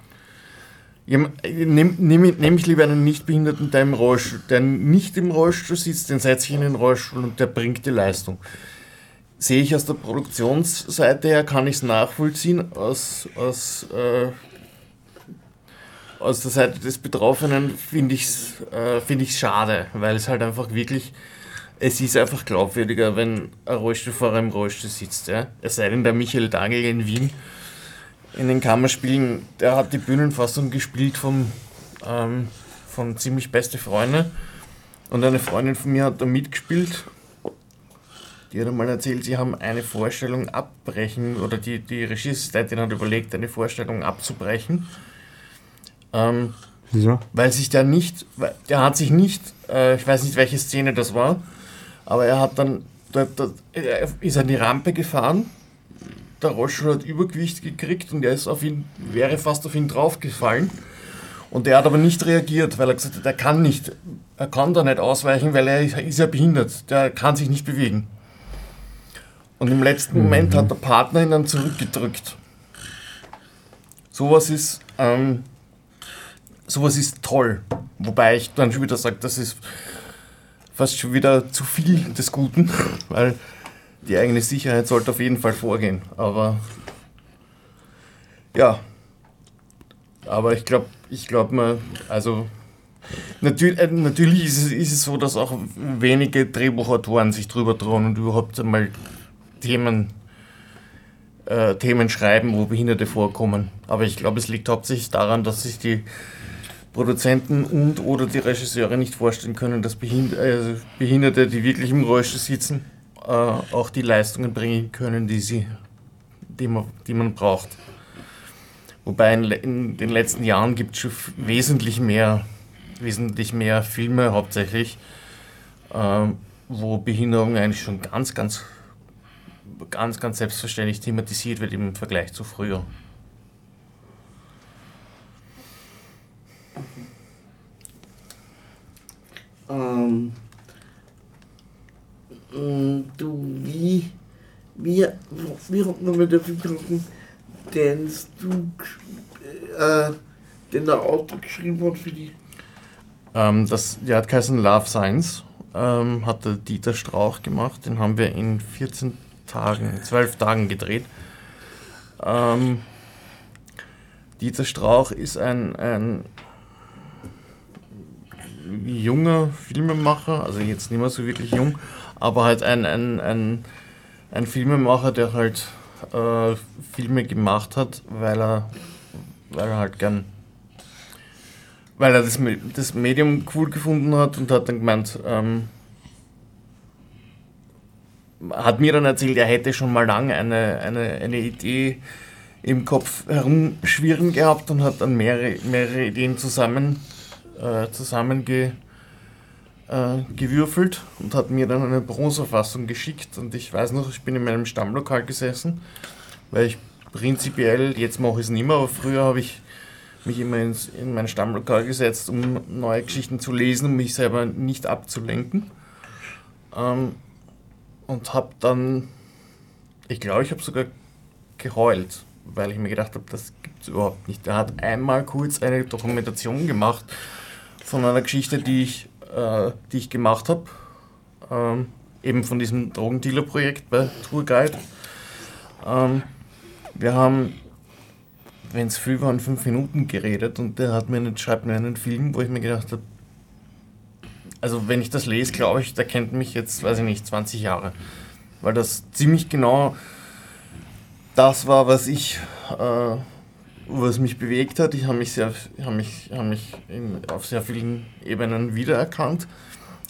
Nehme nehm, nehm ich lieber einen Nichtbehinderten, der, im Rollstuhl, der nicht im Rollstuhl sitzt, den setze ich in den Rollstuhl und der bringt die Leistung. Sehe ich aus der Produktionsseite her, kann ich es nachvollziehen, aus, aus, äh, aus der Seite des Betroffenen finde ich es äh, find schade, weil es halt einfach wirklich, es ist einfach glaubwürdiger, wenn ein Rollstuhlfahrer im Rollstuhl sitzt. Ja? Es sei denn, der Michael Dangel in Wien in den Kammerspielen, der hat die Bühnenfassung gespielt vom, ähm, von Ziemlich Beste Freunde. Und eine Freundin von mir hat da mitgespielt. Die hat einmal erzählt, sie haben eine Vorstellung abbrechen, oder die, die Regieassistentin hat überlegt, eine Vorstellung abzubrechen. Ähm, Wieso? weil sich der nicht, der hat sich nicht, äh, ich weiß nicht welche Szene das war, aber er hat dann, da, da, er ist an die Rampe gefahren, der Rollstuhl hat Übergewicht gekriegt und er ist auf ihn, wäre fast auf ihn draufgefallen. Und der hat aber nicht reagiert, weil er gesagt hat, er kann nicht, er kann da nicht ausweichen, weil er ist, ja behindert, der kann sich nicht bewegen. Und im letzten Moment hat der Partner ihn dann zurückgedrückt. Sowas ist, ähm, sowas ist toll. Wobei ich dann schon wieder sage, das ist fast schon wieder zu viel des Guten, weil die eigene Sicherheit sollte auf jeden Fall vorgehen. Aber ja, aber ich glaube, ich glaube mal, also natürlich, äh, natürlich ist es, ist es so, dass auch wenige Drehbuchautoren sich drüber trauen und überhaupt einmal Themen, äh, Themen schreiben, wo Behinderte vorkommen. Aber ich glaube, es liegt hauptsächlich daran, dass sich die Produzenten und oder die Regisseure nicht vorstellen können, dass äh, Behinderte, die wirklich im Rollstuhl sitzen, äh, auch die Leistungen bringen können, die, sie, die, man, die man braucht. Wobei in, den letzten Jahren gibt es schon wesentlich mehr, wesentlich mehr Filme hauptsächlich, äh, wo Behinderung eigentlich schon ganz, ganz, ganz, ganz selbstverständlich thematisiert wird im Vergleich zu früher. Ähm, mm, du, wie, wie, wie hat man mit der gesprochen, den du, äh, den der Autor geschrieben hat für die? Ähm, das, der hat geheißen Love Science, ähm, hat der Dieter Strauch gemacht. Den haben wir in 14 Tagen, 12 Tagen gedreht. Ähm, Dieter Strauch ist ein, ein junger Filmemacher, also jetzt nicht mehr so wirklich jung, aber halt ein, ein, ein, ein Filmemacher, der halt äh, Filme gemacht hat, weil er, weil er halt gern weil er das, das Medium cool gefunden hat und hat dann gemeint, ähm, hat mir dann erzählt, er hätte schon mal lange eine, eine, eine Idee im Kopf herumschwirren gehabt und hat dann mehrere, mehrere Ideen zusammen, äh, zusammenge, äh, gewürfelt und hat mir dann eine Bronzefassung geschickt und ich weiß noch, ich bin in meinem Stammlokal gesessen, weil ich prinzipiell, jetzt mache ich es nicht mehr, aber früher habe ich mich immer ins, in mein Stammlokal gesetzt, um neue Geschichten zu lesen, um mich selber nicht abzulenken. Ähm, und habe dann, ich glaube, ich habe sogar geheult, weil ich mir gedacht habe, das gibt es überhaupt nicht. Er hat einmal kurz eine Dokumentation gemacht von einer Geschichte, die ich, äh, die ich gemacht habe, ähm, eben von diesem Drogendealer-Projekt bei Tourguide. Ähm, wir haben wenn es früh waren, fünf Minuten geredet und der hat mir einen, schreibt mir einen Film, wo ich mir gedacht habe, also wenn ich das lese, glaube ich, der kennt mich jetzt, weiß ich nicht, 20 Jahre. Weil das ziemlich genau das war, was ich, äh, was mich bewegt hat. Ich habe mich, sehr, hab mich, hab mich in, auf sehr vielen Ebenen wiedererkannt.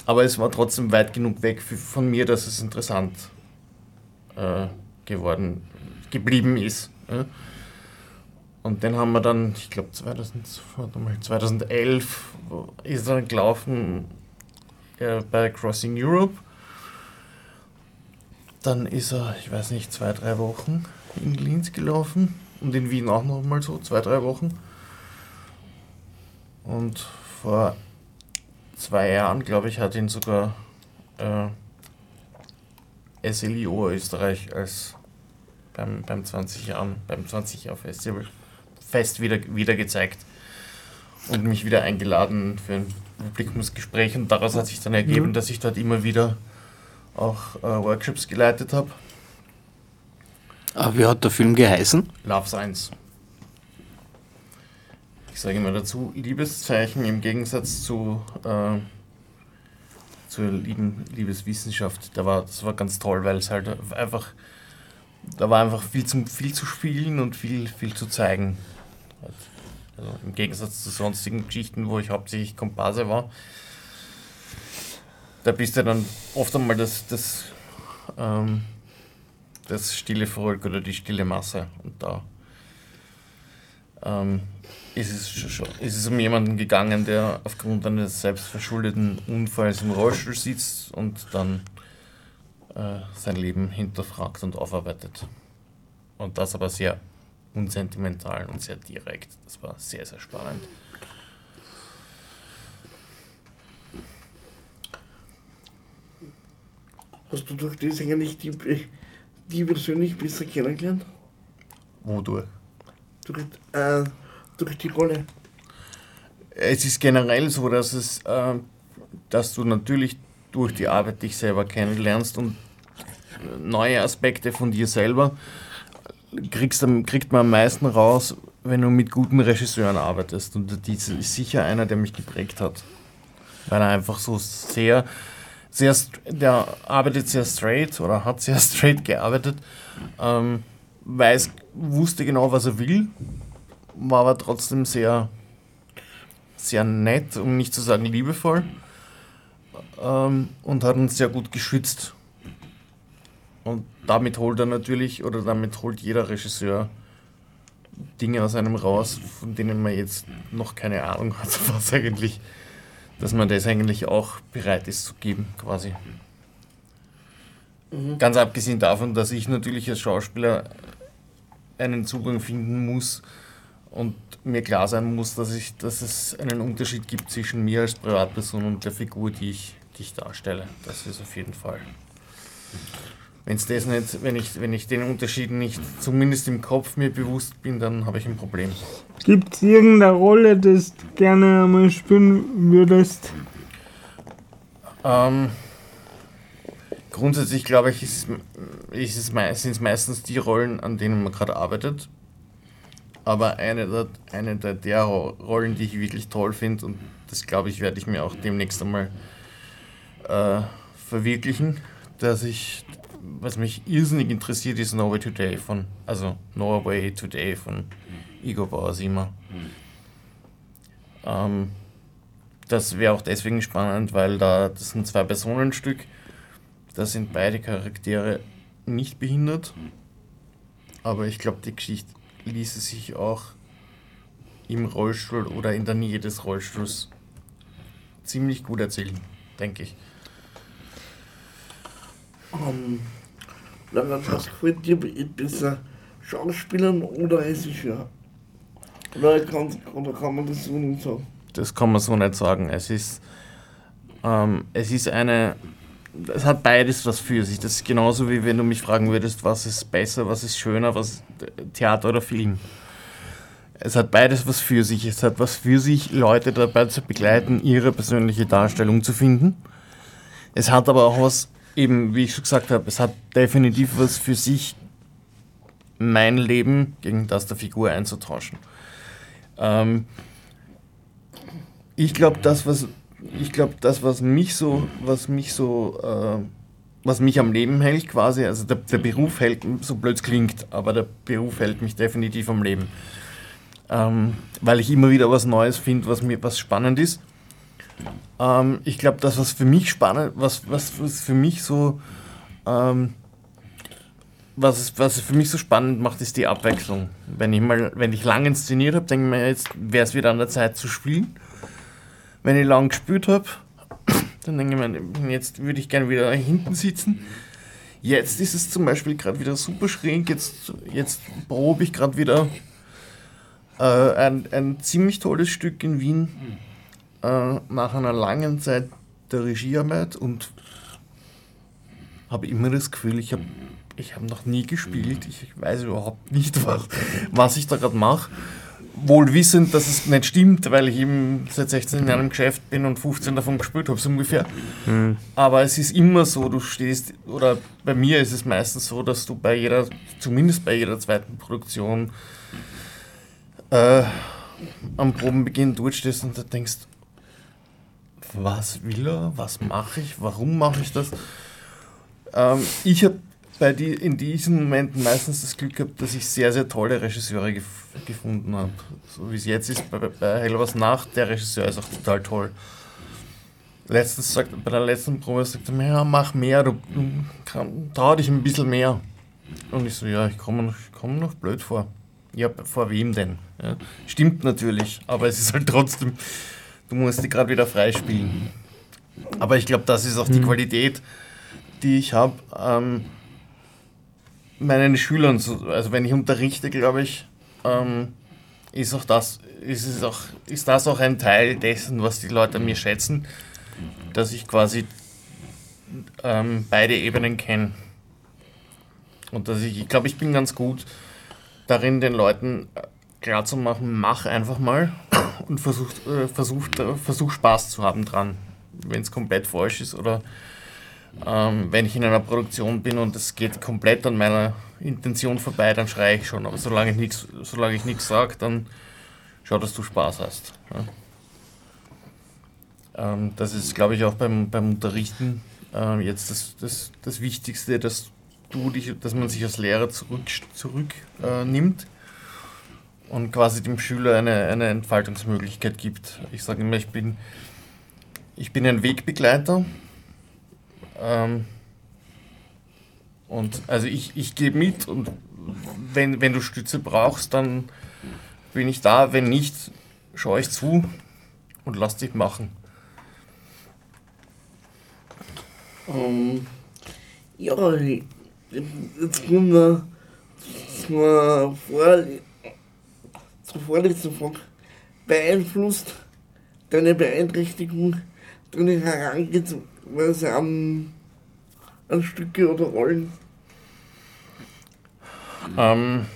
Aber es war trotzdem weit genug weg von mir, dass es interessant äh, geworden, geblieben ist. Ja. Und den haben wir dann, ich glaube 2011 ist er dann gelaufen äh, bei Crossing Europe. Dann ist er, ich weiß nicht, zwei, drei Wochen in Linz gelaufen und in Wien auch noch mal so, zwei, drei Wochen. Und vor zwei Jahren, glaube ich, hat ihn sogar äh, SLIO Österreich als beim, beim 20 Jahren, beim 20 Jahr Festival Fest wieder, wieder gezeigt und mich wieder eingeladen für ein Publikumsgespräch und daraus hat sich dann ergeben, Mhm. dass ich dort immer wieder auch äh, Workshops geleitet habe. Ah, wie hat der Film geheißen? Love Science. ich sage immer dazu, Liebeszeichen im Gegensatz zu, äh, zur lieben Liebeswissenschaft. Da war, das war ganz toll, weil es halt einfach, da war einfach viel, zum, viel zu spielen und viel, viel zu zeigen. Also Im Gegensatz zu sonstigen Geschichten, wo ich hauptsächlich Komparse war, da bist du dann oft einmal das, das, ähm, das stille Volk oder die stille Masse. Und da ähm, ist, es schon, ist es um jemanden gegangen, der aufgrund eines selbstverschuldeten Unfalls im Rollstuhl sitzt und dann äh, sein Leben hinterfragt und aufarbeitet. Und das aber sehr unsentimental und sehr direkt. Das war sehr, sehr spannend. Hast du durch das eigentlich die, die persönlich besser kennengelernt? Wodurch? Durch, äh, durch die Rolle. Es ist generell so, dass, es, äh, dass du natürlich durch die Arbeit dich selber kennenlernst und neue Aspekte von dir selber kriegst, kriegt man am meisten raus, wenn du mit guten Regisseuren arbeitest. Und dieser ist sicher einer, der mich geprägt hat. Weil er einfach so sehr, sehr, der arbeitet sehr straight oder hat sehr [laughs] straight gearbeitet, ähm, weiß, wusste genau, was er will, war aber trotzdem sehr, sehr nett, um nicht zu sagen liebevoll ähm, und hat uns sehr gut geschützt. Und damit holt er natürlich, oder damit holt jeder Regisseur Dinge aus einem raus, von denen man jetzt noch keine Ahnung hat, [laughs] was eigentlich, dass man das eigentlich auch bereit ist zu geben, quasi. Mhm. Ganz abgesehen davon, dass ich natürlich als Schauspieler einen Zugang finden muss und mir klar sein muss, dass, ich, dass es einen Unterschied gibt zwischen mir als Privatperson und der Figur, die ich, die ich darstelle. Das ist auf jeden Fall. Wenn's das nicht, wenn, ich, wenn ich den Unterschied nicht zumindest im Kopf mir bewusst bin, dann habe ich ein Problem. Gibt es irgendeine Rolle, die du gerne einmal spielen würdest? Ähm, grundsätzlich glaube ich, ist, ist es mei- sind es meistens die Rollen, an denen man gerade arbeitet. Aber eine der, eine der, der Rollen, die ich wirklich toll finde, und das glaube ich, werde ich mir auch demnächst einmal äh, verwirklichen, dass ich, was mich irrsinnig interessiert, ist Norway Today von, also Norway Today von Igor Bauer-Siemer. Ähm, das wäre auch deswegen spannend, weil da das sind zwei Personenstück. Da sind beide Charaktere nicht behindert. Aber ich glaube, die Geschichte ließe sich auch im Rollstuhl oder in der Nähe des Rollstuhls ziemlich gut erzählen, denke ich. Ähm, was gefällt dir be- besser? Schauspielern oder Regisseur? Oder kann, oder kann man das so nicht sagen? Das kann man so nicht sagen. Es ist, ähm, es ist eine, es hat beides was für sich. Das ist genauso wie wenn du mich fragen würdest, was ist besser, was ist schöner, was Theater oder Film. Es hat beides was für sich. Es hat was für sich, Leute dabei zu begleiten, ihre persönliche Darstellung zu finden. Es hat aber auch was, eben wie ich schon gesagt habe, es hat definitiv was für sich, mein Leben gegen das der Figur einzutauschen. Ähm, ich glaube, das, was ich glaube, das, was mich so, was mich so, äh, was mich am Leben hält, quasi, also der, der Beruf hält, so blöd klingt, aber der Beruf hält mich definitiv am Leben. Ähm, weil ich immer wieder was Neues finde, was mir was spannend ist. Ähm, ich glaube, das, was für mich spannend, was, was, was für mich so, ähm, was, es, was es für mich so spannend macht, ist die Abwechslung. Wenn ich mal, wenn ich lang inszeniert habe, denke ich mir, jetzt wäre es wieder an der Zeit zu spielen. Wenn ich lang gespielt habe, [coughs] dann denke ich mir, jetzt würde ich gerne wieder hinten sitzen. Jetzt ist es zum Beispiel gerade wieder super schräg. Jetzt, jetzt probe ich gerade wieder äh, ein, ein ziemlich tolles Stück in Wien äh, nach einer langen Zeit der Regiearbeit und habe immer das Gefühl, ich habe ich hab noch nie gespielt. Ich weiß überhaupt nicht, was, was ich da gerade mache. Wohl wissend, dass es nicht stimmt, weil ich eben seit 16 Jahren im Geschäft bin und 15 davon gespielt habe, so ungefähr. Aber es ist immer so, du stehst, oder bei mir ist es meistens so, dass du bei jeder, zumindest bei jeder zweiten Produktion, äh, am Probenbeginn dort stehst und da denkst, was will er, was mache ich, warum mache ich das? Ähm, ich habe die, in diesen Momenten meistens das Glück gehabt, dass ich sehr, sehr tolle Regisseure gef gefunden habe. So wie es jetzt ist bei, bei Hell was Nacht, der Regisseur ist auch total toll. Letztens sagt, bei der letzten Probe sagt er mir, ja, mach mehr, du, du kann, trau dich ein bisschen mehr. Und ich so, ja, ich komme noch, komm noch blöd vor. Ja, vor wem denn? Ja, stimmt natürlich, aber es ist halt trotzdem, du musst die gerade wieder freispielen. Aber ich glaube, das ist auch die Qualität, die ich habe. Ähm, meinen Schülern, so- also wenn ich unterrichte, glaube ich, ähm, ist auch das, ist es auch, ist das auch ein Teil dessen, was die Leute an mir schätzen, dass ich quasi ähm, beide Ebenen kenne. Und dass ich, ich glaube, ich bin ganz gut darin, den Leuten klar zu machen, mach einfach mal und versuch, äh, versuch, äh, versuch Spaß zu haben dran. Wenn es komplett falsch ist oder ähm, wenn ich in einer Produktion bin und es geht komplett an meiner Intention vorbei, dann schreie ich schon. Aber solange ich nichts sage, dann schau, dass du Spaß hast. Ja. Ähm, das ist, glaube ich, auch beim, beim Unterrichten ähm, jetzt das, das, das Wichtigste, dass du dich, dass man sich als Lehrer zurück, zurück äh, und quasi dem Schüler eine, eine Entfaltungsmöglichkeit gibt. Ich sage immer, ich bin, ich bin ein Wegbegleiter. Ähm, und also ich, ich gehe mit und wenn, wenn du Stütze brauchst, dann bin ich da. Wenn nicht, schaue ich zu und lass dich machen. Ähm, ja, wir zur, Vor zur vorletzten Frage. Beeinflusst deine Beeinträchtigung deine Herangehensweise an, an Stücke oder Rollen? Ähm,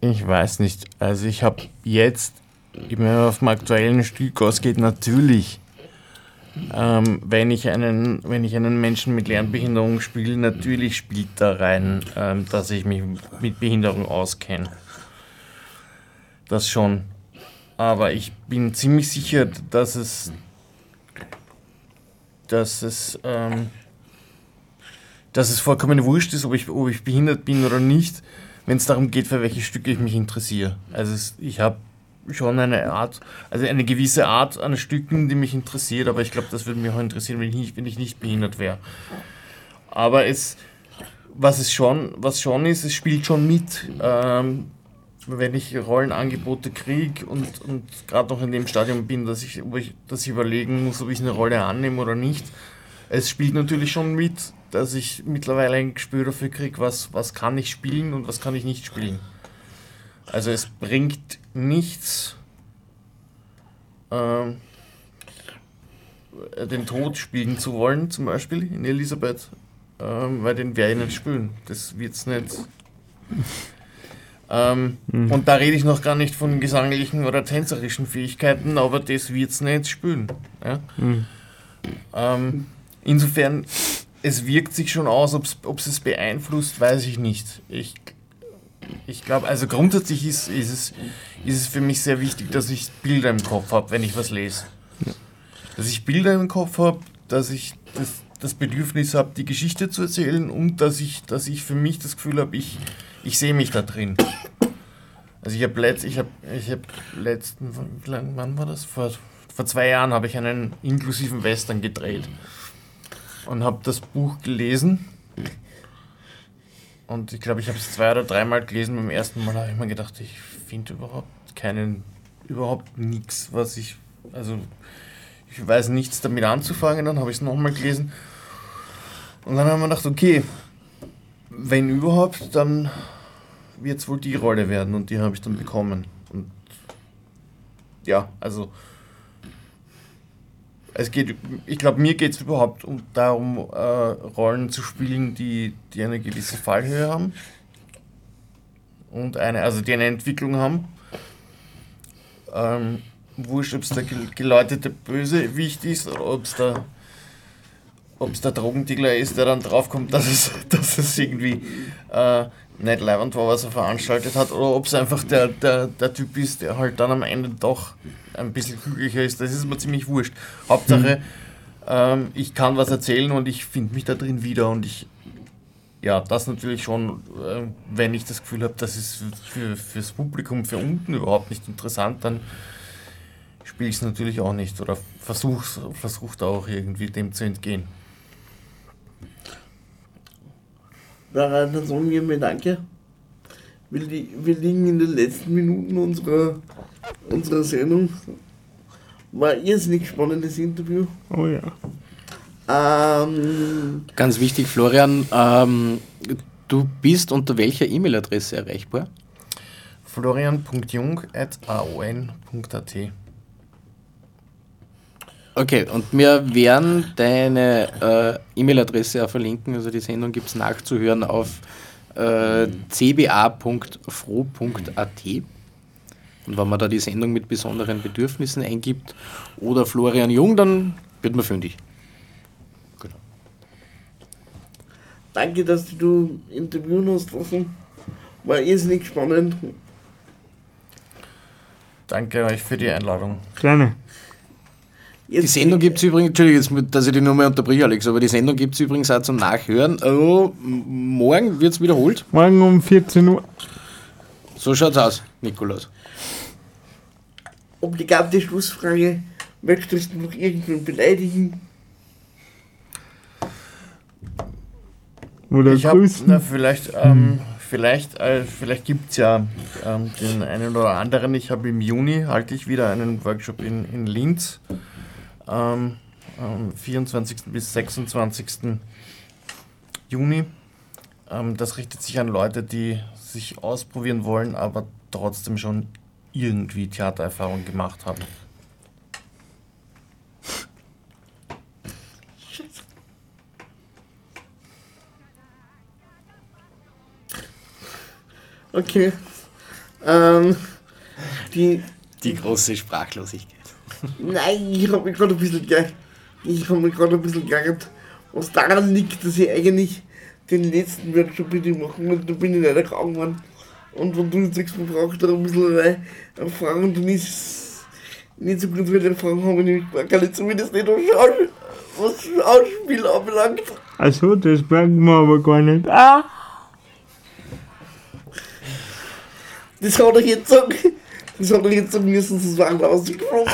ich weiß nicht. Also ich habe jetzt, wenn man auf dem aktuellen Stück ausgeht, natürlich, ähm, wenn, ich einen, wenn ich einen Menschen mit Lernbehinderung spiele, natürlich spielt da rein, ähm, dass ich mich mit Behinderung auskenne. Das schon. Aber ich bin ziemlich sicher, dass es, dass es, ähm, dass es vollkommen wurscht ist, ob ich, ob ich behindert bin oder nicht, wenn es darum geht, für welche Stücke ich mich interessiere. Also es, ich habe schon eine Art, also eine gewisse Art an Stücken, die mich interessiert, aber ich glaube, das würde mich auch interessieren, wenn ich nicht, wenn ich nicht behindert wäre. Aber es, was es schon, was schon ist, es spielt schon mit. Ähm, wenn ich Rollenangebote kriege und, und gerade noch in dem Stadium bin, dass ich, ich, dass ich überlegen muss, ob ich eine Rolle annehme oder nicht. Es spielt natürlich schon mit, dass ich mittlerweile ein Gespür dafür kriege, was, was kann ich spielen und was kann ich nicht spielen. Also es bringt nichts, ähm, den Tod spielen zu wollen, zum Beispiel in Elisabeth, ähm, weil den werde ich nicht spielen. Das wird's nicht. Ähm, Mhm. Und da rede ich noch gar nicht von gesanglichen oder tänzerischen Fähigkeiten, aber das wird's nicht spielen. Ja? Mhm. Insofern, es wirkt sich schon aus, ob es es beeinflusst, weiß ich nicht. Ich, ich glaube, also grundsätzlich ist, ist, es, ist es für mich sehr wichtig, dass ich Bilder im Kopf habe, wenn ich was lese. Dass ich Bilder im Kopf habe, dass ich das, das Bedürfnis habe, die Geschichte zu erzählen und dass ich, dass ich für mich das Gefühl habe, ich, ich sehe mich da drin. Also ich habe letzt, ich habe, ich habe letzten, wann war das? Vor, vor zwei Jahren habe ich einen inklusiven Western gedreht und habe das Buch gelesen. Und ich glaube, ich habe es zwei oder dreimal gelesen. Beim ersten Mal habe ich mir gedacht, ich finde überhaupt keinen, überhaupt nichts, was ich, also ich weiß nichts damit anzufangen. Dann habe ich es nochmal gelesen. Und dann haben wir gedacht, okay, wenn überhaupt, dann wird es wohl die Rolle werden und die habe ich dann bekommen. Und ja, also es geht, ich glaube, mir geht es überhaupt um darum, äh, Rollen zu spielen, die, die eine gewisse Fallhöhe haben und eine, also die eine Entwicklung haben. Ähm, wurscht, ob es der gel- geläutete Bösewicht ist oder ob es der ob es der Drogendealer ist, der dann draufkommt, [laughs] dass es, dass es irgendwie, äh, nicht leibend war, was er veranstaltet hat, oder ob es einfach der, der, der Typ ist, der halt dann am Ende doch ein bisschen glücklicher ist. Das ist mir ziemlich wurscht. Hauptsache, ähm, ich kann was erzählen und ich finde mich da drin wieder und ich ja, das natürlich schon, äh, wenn ich das Gefühl habe, das ist für, fürs Publikum, für unten überhaupt nicht interessant, dann spiele ich es natürlich auch nicht oder versuche versuch da auch irgendwie dem zu entgehen. Daran dann sagen wir mir Danke. Wir, li wir liegen in den letzten Minuten unserer, unserer Sendung. War ein irrsinnig spannendes Interview. Oh ja. Ähm, Ganz wichtig, Florian, ähm, du bist unter welcher E-Mail-Adresse erreichbar? florian.jung.aon.at Okay, und wir werden deine äh, E-Mail-Adresse auch verlinken. Also die Sendung gibt es nachzuhören auf äh, cba.fro.at. Und wenn man da die Sendung mit besonderen Bedürfnissen eingibt oder Florian Jung, dann wird man fündig. danke, dass du interviewen hast lassen. War irrsinnig spannend. Danke euch für die Einladung. Gerne. Die Sendung gibt es übrigens, Entschuldigung, jetzt, dass ich die nur mal unterbreche, Alex, aber die Sendung gibt es übrigens auch zum Nachhören. Oh, morgen wird es wiederholt. Morgen um 14 Uhr. So schaut's aus, Nikolaus. Obligate Schlussfrage. Möchtest du noch irgendwen beleidigen? Oder ich hab, grüßen. na, vielleicht, ähm, vielleicht, äh, vielleicht gibt es ja ähm, den einen oder anderen. Ich habe im Juni halte ich wieder einen Workshop in, in Linz. Ähm, am 24. bis 26. Juni. Ähm, das richtet sich an Leute, die sich ausprobieren wollen, aber trotzdem schon irgendwie Theatererfahrung gemacht haben. Okay. Ähm, die, Die große Sprachlosigkeit. Nein, ich habe mich gerade ein bisschen geärgert. Ich habe mich gerade ein bisschen geärgert, was daran liegt, dass ich eigentlich den letzten Workshop ihm machen wollte. Da bin ich leider krank geworden. Und wenn du jetzt sagst, man braucht da ein bisschen eine Erfahrung, dann ist es nicht so gut, weil die Erfahrung habe ich nämlich gar nicht, zumindest nicht was Schauspiel, was Schauspiel anbelangt. Also, das merken wir aber gar nicht. Ah! Das hat er jetzt sagen, das hat er jetzt sagen müssen, das war ausgesprochen.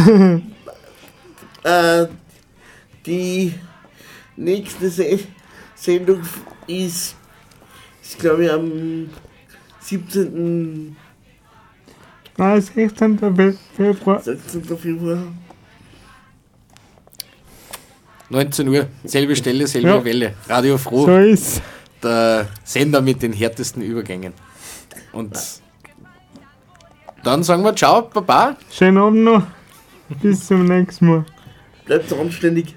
[laughs] äh, die nächste Se Sendung ist, ist glaube ich am 17. Ah, 16. Fe- Februar. 16. Februar. 19 Uhr, selbe Stelle, selbe Ja. Welle. Radio Froh. So ist. Der Sender mit den härtesten Übergängen. Und dann sagen wir Ciao, Baba. Schönen Abend noch. Bis zum nächsten Mal. Bleibt anständig.